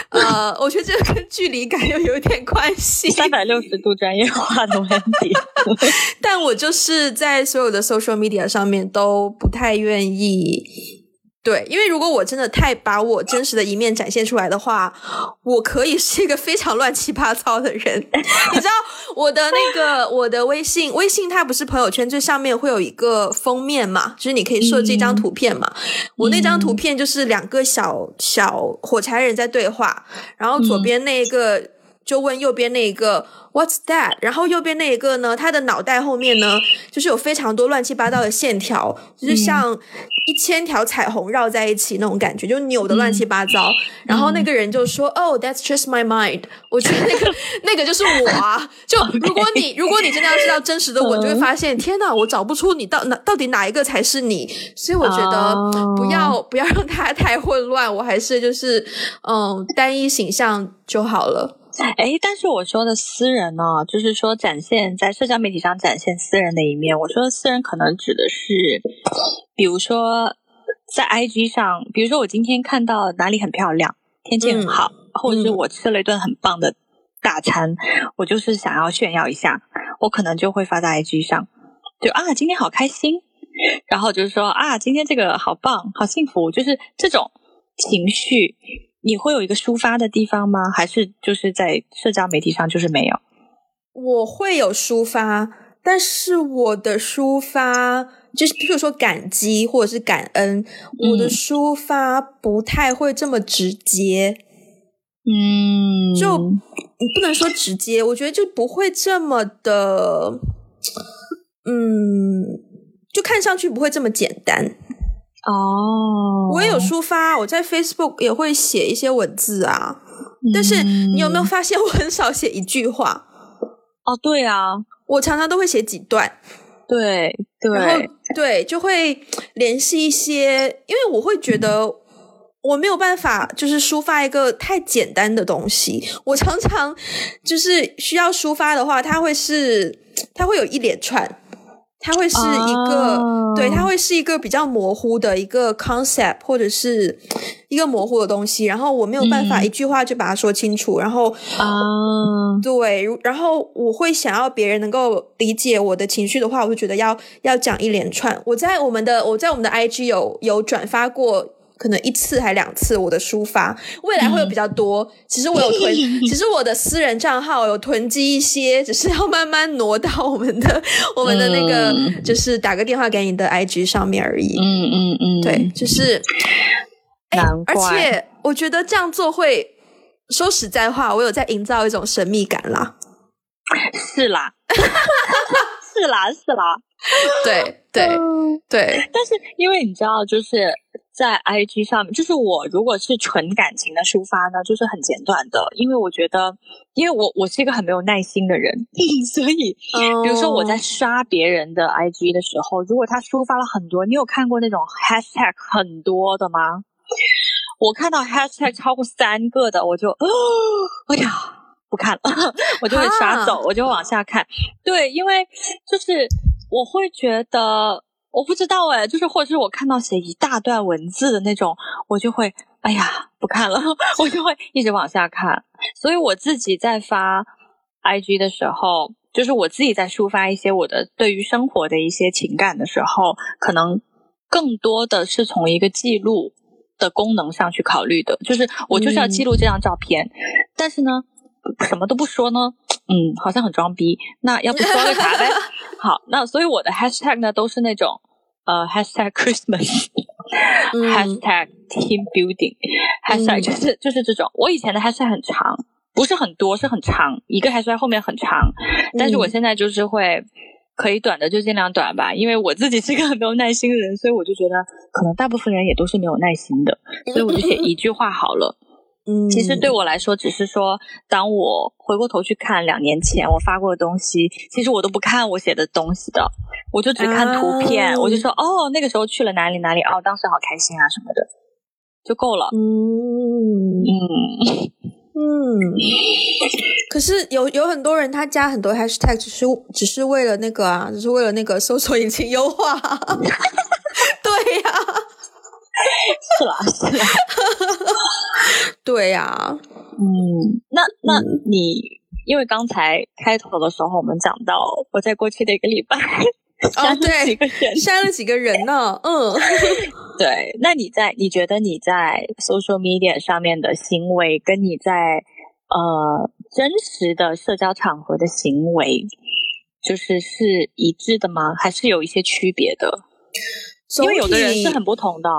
呃，我觉得这个跟距离感又有点关系，三百六十度专业化的问题。*laughs* 但我就是在所有的 social media 上面都不太愿意。对，因为如果我真的太把我真实的一面展现出来的话，我可以是一个非常乱七八糟的人。你知道我的那个我的微信，微信它不是朋友圈最上面会有一个封面嘛？就是你可以设计一张图片嘛。我那张图片就是两个小小火柴人在对话，然后左边那一个就问右边那一个。What's that？然后右边那一个呢？他的脑袋后面呢，就是有非常多乱七八糟的线条，就是像一千条彩虹绕在一起那种感觉，就扭的乱七八糟。然后那个人就说：“Oh, that's just my mind。”我觉得那个 *laughs* 那个就是我啊。就如果你如果你真的要知道真实的我，就会发现，天哪，我找不出你到哪到底哪一个才是你。所以我觉得不要不要让它太混乱，我还是就是嗯单一形象就好了。哎，但是我说的私人呢，就是说展现在社交媒体上展现私人的一面。我说的私人可能指的是，比如说在 IG 上，比如说我今天看到哪里很漂亮，天气很好，或者是我吃了一顿很棒的大餐，我就是想要炫耀一下，我可能就会发在 IG 上，就啊，今天好开心，然后就是说啊，今天这个好棒，好幸福，就是这种情绪。你会有一个抒发的地方吗？还是就是在社交媒体上就是没有？我会有抒发，但是我的抒发就是，比如说感激或者是感恩，我的抒发不太会这么直接。嗯，就你不能说直接，我觉得就不会这么的，嗯，就看上去不会这么简单。哦，我也有抒发，我在 Facebook 也会写一些文字啊。但是你有没有发现，我很少写一句话？哦，对啊，我常常都会写几段。对对，然后对，就会联系一些，因为我会觉得我没有办法，就是抒发一个太简单的东西。我常常就是需要抒发的话，它会是，它会有一连串。它会是一个，对，它会是一个比较模糊的一个 concept，或者是一个模糊的东西，然后我没有办法一句话就把它说清楚，然后啊，对，然后我会想要别人能够理解我的情绪的话，我就觉得要要讲一连串。我在我们的我在我们的 IG 有有转发过。可能一次还两次，我的抒发未来会有比较多。其实我有囤，*laughs* 其实我的私人账号有囤积一些，只是要慢慢挪到我们的 *laughs* 我们的那个，就是打个电话给你的 IG 上面而已。嗯嗯嗯，对，就是。难怪。而且我觉得这样做会说实在话，我有在营造一种神秘感啦。是啦，*laughs* 是啦，是啦。对对对，但是因为你知道，就是。在 IG 上面，就是我如果是纯感情的抒发呢，就是很简短的，因为我觉得，因为我我是一个很没有耐心的人，*laughs* 所以，比如说我在刷别人的 IG 的时候，如果他抒发了很多，你有看过那种 Hashtag 很多的吗？我看到 Hashtag 超过三个的，我就，*gasps* 哎呀，不看了，*laughs* 我就会刷走，我就往下看。对，因为就是我会觉得。我不知道哎，就是或者是我看到写一大段文字的那种，我就会哎呀不看了，*laughs* 我就会一直往下看。所以我自己在发 IG 的时候，就是我自己在抒发一些我的对于生活的一些情感的时候，可能更多的是从一个记录的功能上去考虑的，就是我就是要记录这张照片，但是呢，什么都不说呢，嗯，好像很装逼。那要不说个啥呗？*laughs* 好，那所以我的 hashtag 呢都是那种呃 hashtag *laughs* Christmas，hashtag team building，hashtag 就是就是这种。我以前的 hashtag 很长，不是很多，是很长，一个 hashtag 后面很长。但是我现在就是会可以短的就尽量短吧，因为我自己是一个很没有耐心的人，所以我就觉得可能大部分人也都是没有耐心的，所以我就写一句话好了。嗯，其实对我来说，只是说，当我回过头去看两年前我发过的东西，其实我都不看我写的东西的，我就只看图片，我就说，哦，那个时候去了哪里哪里，哦，当时好开心啊什么的，就够了。嗯。嗯。嗯，可是有有很多人他加很多 hashtag 只是只是为了那个啊，只是为了那个搜索引擎优化。*laughs* 对呀，是啦是啦，*laughs* 对呀，嗯，那那你因为刚才开头的时候我们讲到我在过去的一个礼拜。哦，*laughs* 对，删了几个人呢？嗯，*laughs* 对。那你在你觉得你在 social media 上面的行为，跟你在呃真实的社交场合的行为，就是是一致的吗？还是有一些区别的？因为有的人是很不同的。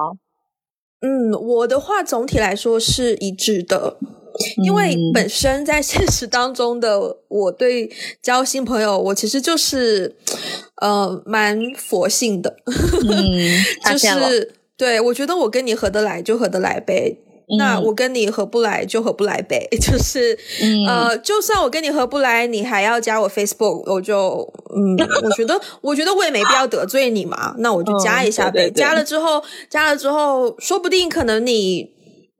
嗯，我的话总体来说是一致的。因为本身在现实当中的我对交新朋友，我其实就是呃蛮佛性的，*laughs* 就是对我觉得我跟你合得来就合得来呗，那我跟你合不来就合不来呗，*laughs* 就是呃就算我跟你合不来，你还要加我 Facebook，我就嗯我觉得我觉得我也没必要得罪你嘛，那我就加一下呗，加了之后加了之后，说不定可能你。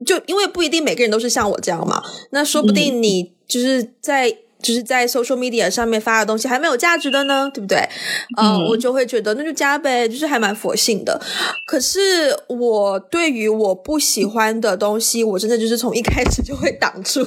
就因为不一定每个人都是像我这样嘛，那说不定你就是在就是在 social media 上面发的东西还没有价值的呢，对不对？嗯，我就会觉得那就加呗，就是还蛮佛性的。可是我对于我不喜欢的东西，我真的就是从一开始就会挡住。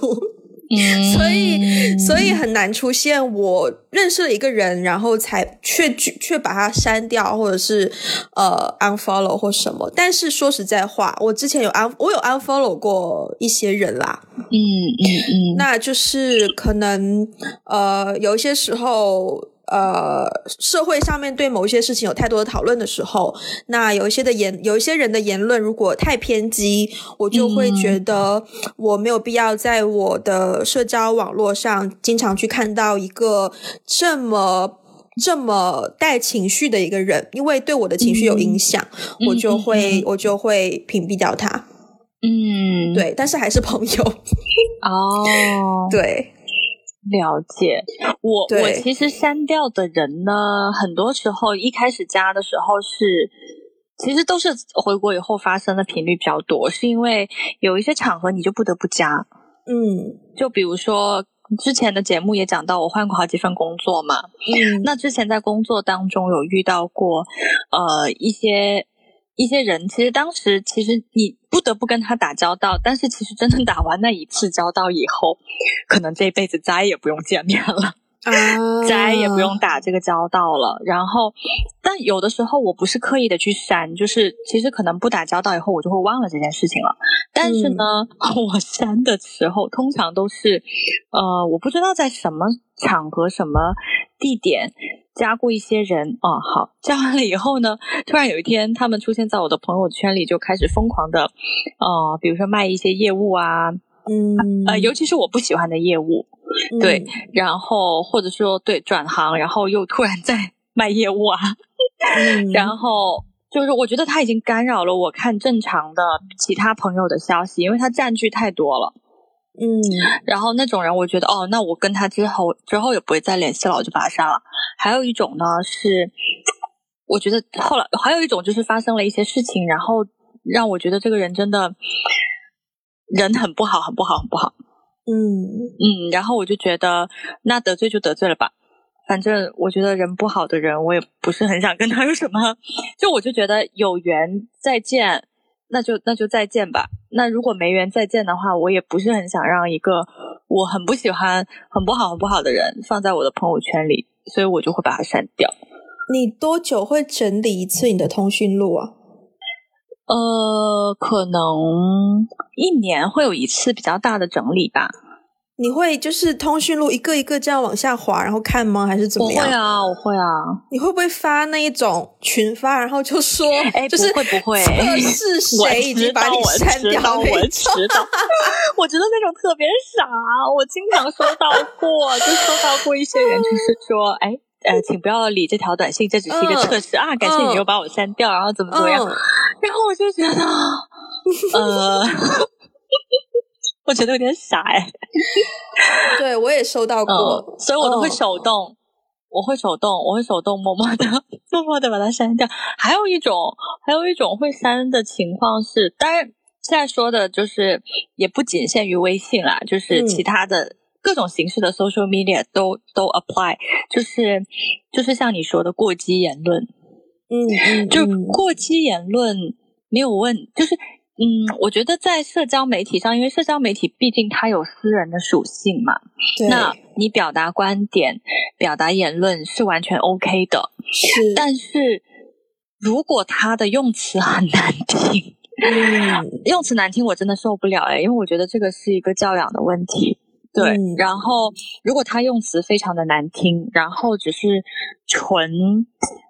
所以，所以很难出现我认识了一个人，然后才却却把他删掉，或者是呃 unfollow 或什么。但是说实在话，我之前有 un 我有 unfollow 过一些人啦。嗯嗯嗯，那就是可能呃有一些时候。呃，社会上面对某一些事情有太多的讨论的时候，那有一些的言，有一些人的言论如果太偏激，我就会觉得我没有必要在我的社交网络上经常去看到一个这么这么带情绪的一个人，因为对我的情绪有影响，我就会我就会屏蔽掉他。嗯，对，但是还是朋友。哦，*laughs* 对。了解，我我其实删掉的人呢，很多时候一开始加的时候是，其实都是回国以后发生的频率比较多，是因为有一些场合你就不得不加，嗯，就比如说之前的节目也讲到，我换过好几份工作嘛，嗯，那之前在工作当中有遇到过，呃，一些。一些人其实当时其实你不得不跟他打交道，但是其实真正打完那一次交道以后，可能这辈子再也不用见面了，再也不用打这个交道了。然后，但有的时候我不是刻意的去删，就是其实可能不打交道以后，我就会忘了这件事情了。但是呢，*laughs* 我删的时候通常都是，呃，我不知道在什么场合、什么地点。加过一些人哦，好，加完了以后呢，突然有一天，他们出现在我的朋友圈里，就开始疯狂的，呃，比如说卖一些业务啊，嗯，呃，尤其是我不喜欢的业务，对，然后或者说对转行，然后又突然 *laughs* 在卖业务啊，然后就是我觉得他已经干扰了我看正常的其他朋友的消息，因为他占据太多了。嗯，然后那种人，我觉得哦，那我跟他之后之后也不会再联系了，我就把他删了。还有一种呢，是我觉得后来还有一种就是发生了一些事情，然后让我觉得这个人真的人很不好，很不好，很不好。嗯嗯，然后我就觉得那得罪就得罪了吧，反正我觉得人不好的人，我也不是很想跟他有什么，就我就觉得有缘再见。那就那就再见吧。那如果没缘再见的话，我也不是很想让一个我很不喜欢、很不好、很不好的人放在我的朋友圈里，所以我就会把它删掉。你多久会整理一次你的通讯录啊？呃，可能一年会有一次比较大的整理吧。你会就是通讯录一个一个这样往下滑，然后看吗？还是怎么样？我会啊，我会啊。你会不会发那一种群发，然后就说，哎，就是会不会测试 *laughs* 谁已经把你删掉？我知道，*laughs* 我觉得那种特别傻。我经常收到过，就收到过一些人，就是说，哎，呃，请不要理这条短信，这只是一个测试啊。感谢你又把我删掉，然后怎么怎么样？然后我就觉得，*laughs* 呃。我觉得有点傻哎，对我也收到过，所以我都会手动，我会手动，我会手动默默的 *laughs* 默默的把它删掉。还有一种，还有一种会删的情况是，当然现在说的就是也不仅限于微信啦，就是其他的各种形式的 social media 都都 apply，就是就是像你说的过激言论，*laughs* 嗯，就过激言论没有问，就是嗯，我觉得在社交媒体上，因为社交媒体毕竟它有私人的属性嘛，那你表达观点、表达言论是完全 OK 的，是，但是如果他的用词很难听。嗯，用词难听我真的受不了哎，因为我觉得这个是一个教养的问题。对，然后如果他用词非常的难听，然后只是纯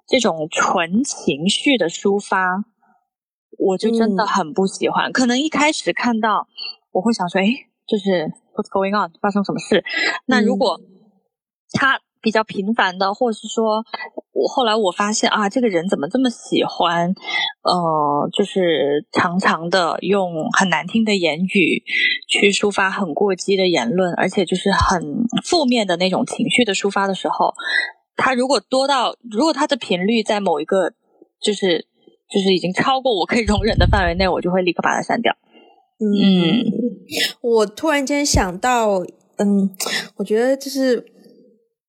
这种纯情绪的抒发，我就真的很不喜欢。可能一开始看到我会想说，哎，就是 what's going on，发生什么事？那如果他。比较频繁的，或者是说，我后来我发现啊，这个人怎么这么喜欢，呃，就是常常的用很难听的言语去抒发很过激的言论，而且就是很负面的那种情绪的抒发的时候，他如果多到，如果它的频率在某一个，就是就是已经超过我可以容忍的范围内，我就会立刻把它删掉。嗯，我突然间想到，嗯，我觉得就是。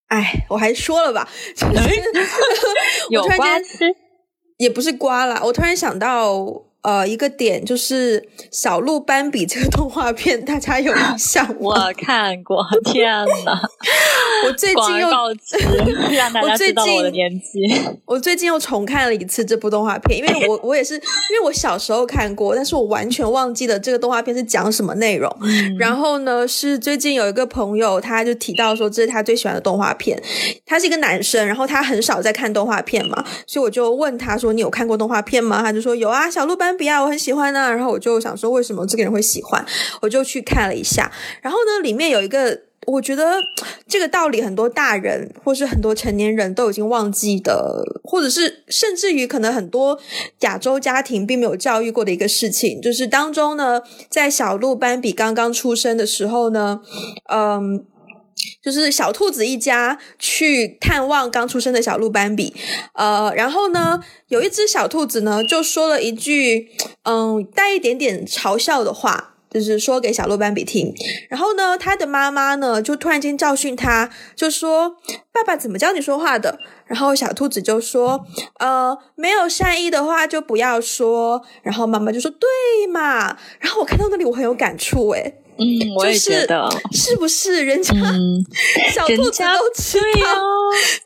哎，我还说了吧，就是 *laughs* 有瓜吃，也不是瓜啦。我突然想到。呃，一个点就是小鹿斑比这个动画片，大家有印象吗？我看过，天哪！我最近又 *laughs* 让大家知道我的年纪。*laughs* 我最近又重看了一次这部动画片，因为我我也是，因为我小时候看过，但是我完全忘记了这个动画片是讲什么内容。然后呢，是最近有一个朋友，他就提到说这是他最喜欢的动画片。他是一个男生，然后他很少在看动画片嘛，所以我就问他说：“你有看过动画片吗？”他就说：“有啊，小鹿斑。”比啊我很喜欢呢，然后我就想说，为什么这个人会喜欢？我就去看了一下，然后呢，里面有一个，我觉得 *tsk* 这个道理很多大人或是很多成年人都已经忘记的，或者是甚至于可能很多亚洲家庭并没有教育过的一个事情，就是当中呢，在小鹿斑比刚刚出生的时候呢，嗯。就是小兔子一家去探望刚出生的小鹿斑比，呃，然后呢，有一只小兔子呢就说了一句，嗯，带一点点嘲笑的话，就是说给小鹿斑比听。然后呢，他的妈妈呢就突然间教训他，就说：“爸爸怎么教你说话的？”然后小兔子就说：“呃，没有善意的话就不要说。”然后妈妈就说：“对嘛。”然后我看到那里我很有感触，诶嗯，我也觉得，是不是人家 *laughs* 小兔子都知道，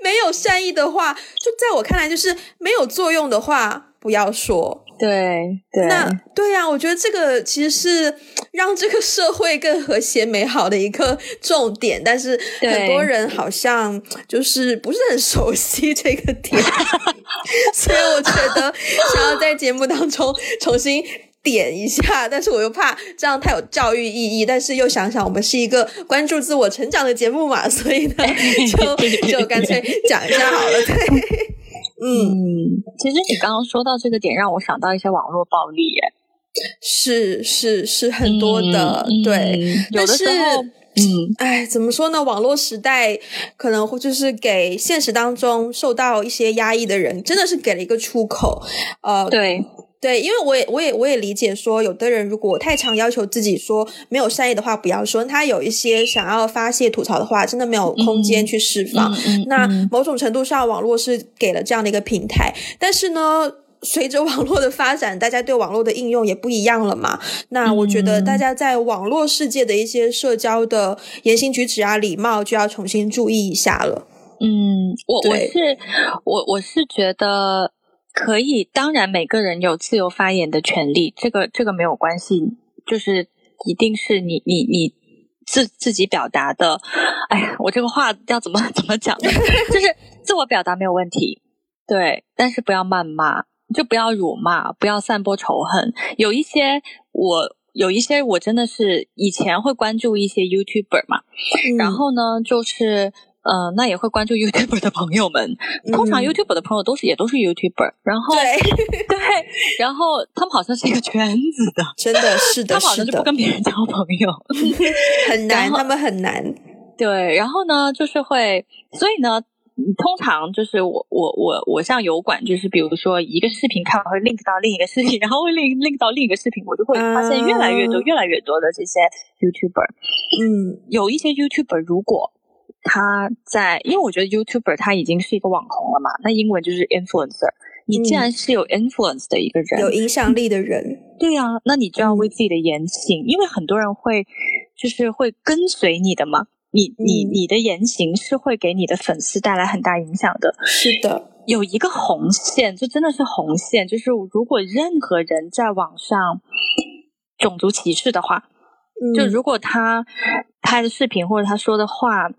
没有善意的话，就在我看来就是没有作用的话，不要说。对对，那对呀，我觉得这个其实是让这个社会更和谐美好的一个重点，但是很多人好像就是不是很熟悉这个点，*laughs* 所以我觉得想要在节目当中重新。点一下，但是我又怕这样太有教育意义，但是又想想我们是一个关注自我成长的节目嘛，所以呢，*laughs* 就就干脆讲一下好了。对，嗯，其实你刚刚说到这个点，让我想到一些网络暴力，耶，是是是很多的，对，有的时候，嗯，哎，怎么说呢？网络时代可能会就是给现实当中受到一些压抑的人，真的是给了一个出口，呃，对。对，因为我也我也我也理解说，有的人如果太常要求自己说没有善意的话不要说，他有一些想要发泄吐槽的话，真的没有空间去释放。那某种程度上，网络是给了这样的一个平台，但是呢，随着网络的发展，大家对网络的应用也不一样了嘛。那我觉得大家在网络世界的一些社交的言行举止啊、礼貌，就要重新注意一下了。嗯，我我是我我是觉得。可以，当然每个人有自由发言的权利，这个这个没有关系，就是一定是你你你自自己表达的。哎呀，我这个话要怎么 *laughs* 怎么讲？就是自我表达没有问题，对，但是不要谩骂，就不要辱骂，不要散播仇恨。有一些我有一些我真的是以前会关注一些 YouTuber 嘛，然后呢就是。嗯，那也会关注 YouTuber 的朋友们。通常 YouTuber 的朋友都是也都是 YouTuber，然后对。*laughs* 对，然后他们好像是一个圈子的，真的是的，他们好像就不跟别人交朋友，*laughs* 很难，他们很难。对，然后呢，就是会，所以呢，通常就是我我我我像油管，就是比如说一个视频看完会 link 到另一个视频，然后会 link link 到另一个视频，我就会发现越来越多越来越多的这些 YouTuber。嗯，有一些 YouTuber 如果他在，因为我觉得 YouTuber 他已经是一个网红了嘛，那英文就是 influencer。你既然是有 influence 的一个人，有影响力的人，对啊，那你就要为自己的言行，因为很多人会就是会跟随你的嘛。你你你的言行是会给你的粉丝带来很大影响的。是的，有一个红线，这真的是红线，就是如果任何人在网上种族歧视的话，就如果他拍的视频或者他说的话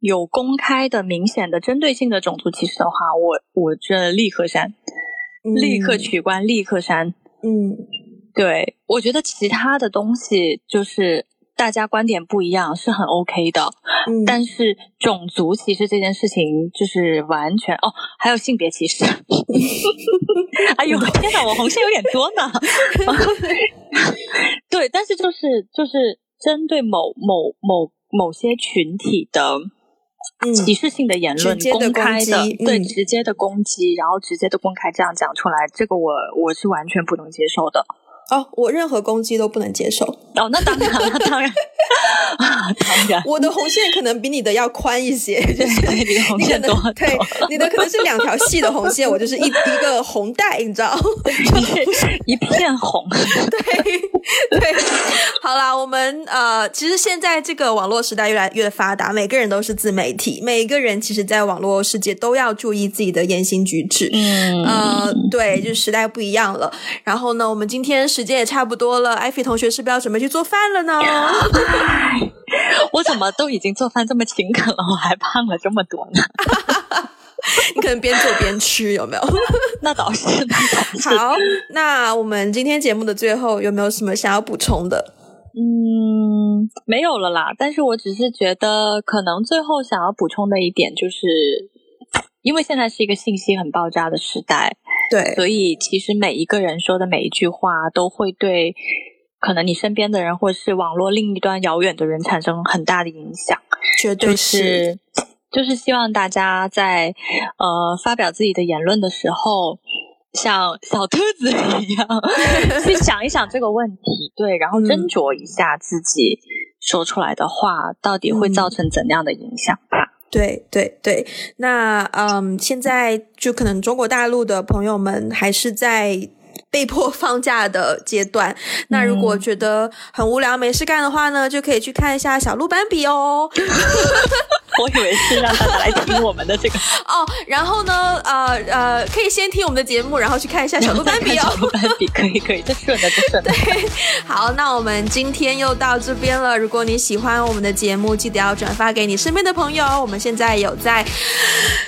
有公开的、明显的针对性的种族歧视的话，我我这立刻删，立刻取关，立刻删。嗯，对，我觉得其他的东西就是。大家观点不一样是很 OK 的，但是种族歧视这件事情就是完全哦，还有性别歧视。*laughs* 哎呦天呐，我红线有点多呢。*laughs* 对，但是就是就是针对某某某某些群体的歧视性的言论，公开的对直接的攻击，然后直接的公开这样讲出来，这个我我是完全不能接受的。哦，我任何攻击都不能接受。哦，那当然，那当然，*laughs* 当然，我的红线可能比你的要宽一些，就是你的红线多，对，你的可能是两条细的红线，我就是一 *laughs* 一个红带，你知道，*laughs* 一片红。对对，好啦，我们呃，其实现在这个网络时代越来越发达，每个人都是自媒体，每个人其实，在网络世界都要注意自己的言行举止。嗯，呃，对，就是时代不一样了。然后呢，我们今天。时间也差不多了，艾菲同学是不是要准备去做饭了呢？*laughs* 我怎么都已经做饭这么勤恳了，我还胖了这么多呢？*laughs* 你可能边做边吃，有没有？*laughs* 那倒是。好，那我们今天节目的最后有没有什么想要补充的？嗯，没有了啦。但是我只是觉得，可能最后想要补充的一点就是，因为现在是一个信息很爆炸的时代。对，所以其实每一个人说的每一句话，都会对可能你身边的人，或是网络另一端遥远的人产生很大的影响。绝对是，就是希望大家在呃发表自己的言论的时候，像小兔子一样，*laughs* 去想一想这个问题，对，然后斟酌一下自己说出来的话到底会造成怎样的影响吧。对对对，那嗯，现在就可能中国大陆的朋友们还是在被迫放假的阶段。那如果觉得很无聊没事干的话呢，就可以去看一下小鹿斑比哦。*laughs* 我以为是让大家来听我们的这个哦，然后呢，呃呃，可以先听我们的节目，然后去看一下小鹿斑比哦。*laughs* 小鹿斑比可以可以，这顺的这顺的。对，好，那我们今天又到这边了。如果你喜欢我们的节目，记得要转发给你身边的朋友。我们现在有在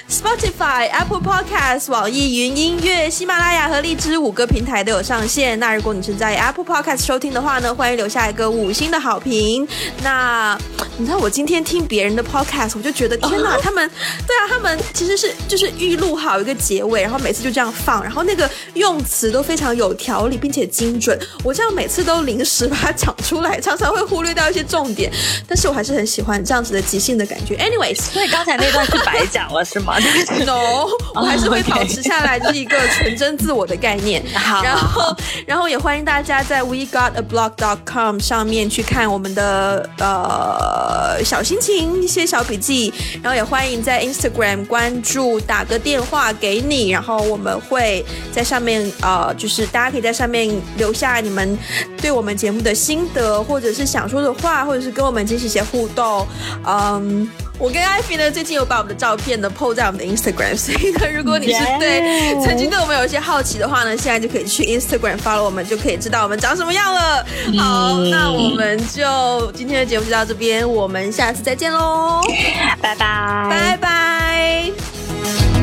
Spotify、Apple Podcast、网易云音乐、喜马拉雅和荔枝五个平台都有上线。那如果你是在 Apple Podcast 收听的话呢，欢迎留下一个五星的好评。那你知道我今天听别人的 Podcast。我就觉得天哪，他们对啊，他们其实是就是预录好一个结尾，然后每次就这样放，然后那个用词都非常有条理，并且精准。我这样每次都临时把它讲出来，常常会忽略掉一些重点，但是我还是很喜欢这样子的即兴的感觉。Anyways，所以刚才那段是白讲了是吗？*laughs* No，我还是会 *laughs* 保持下来，就是一个纯真自我的概念。好，然后然后也欢迎大家在 WeGotAblog.com 上面去看我们的呃小心情，一些小笔记。然后也欢迎在 Instagram 关注，打个电话给你，然后我们会在上面呃，就是大家可以在上面留下你们对我们节目的心得，或者是想说的话，或者是跟我们进行一些互动，嗯。我跟艾菲呢，最近有把我们的照片呢 PO 在我们的 Instagram，所以呢，如果你是对曾经对我们有一些好奇的话呢，现在就可以去 instagram 发了我们就可以知道我们长什么样了。好那我们就今天的节目就到这边我们下次再见喽。拜拜。拜拜。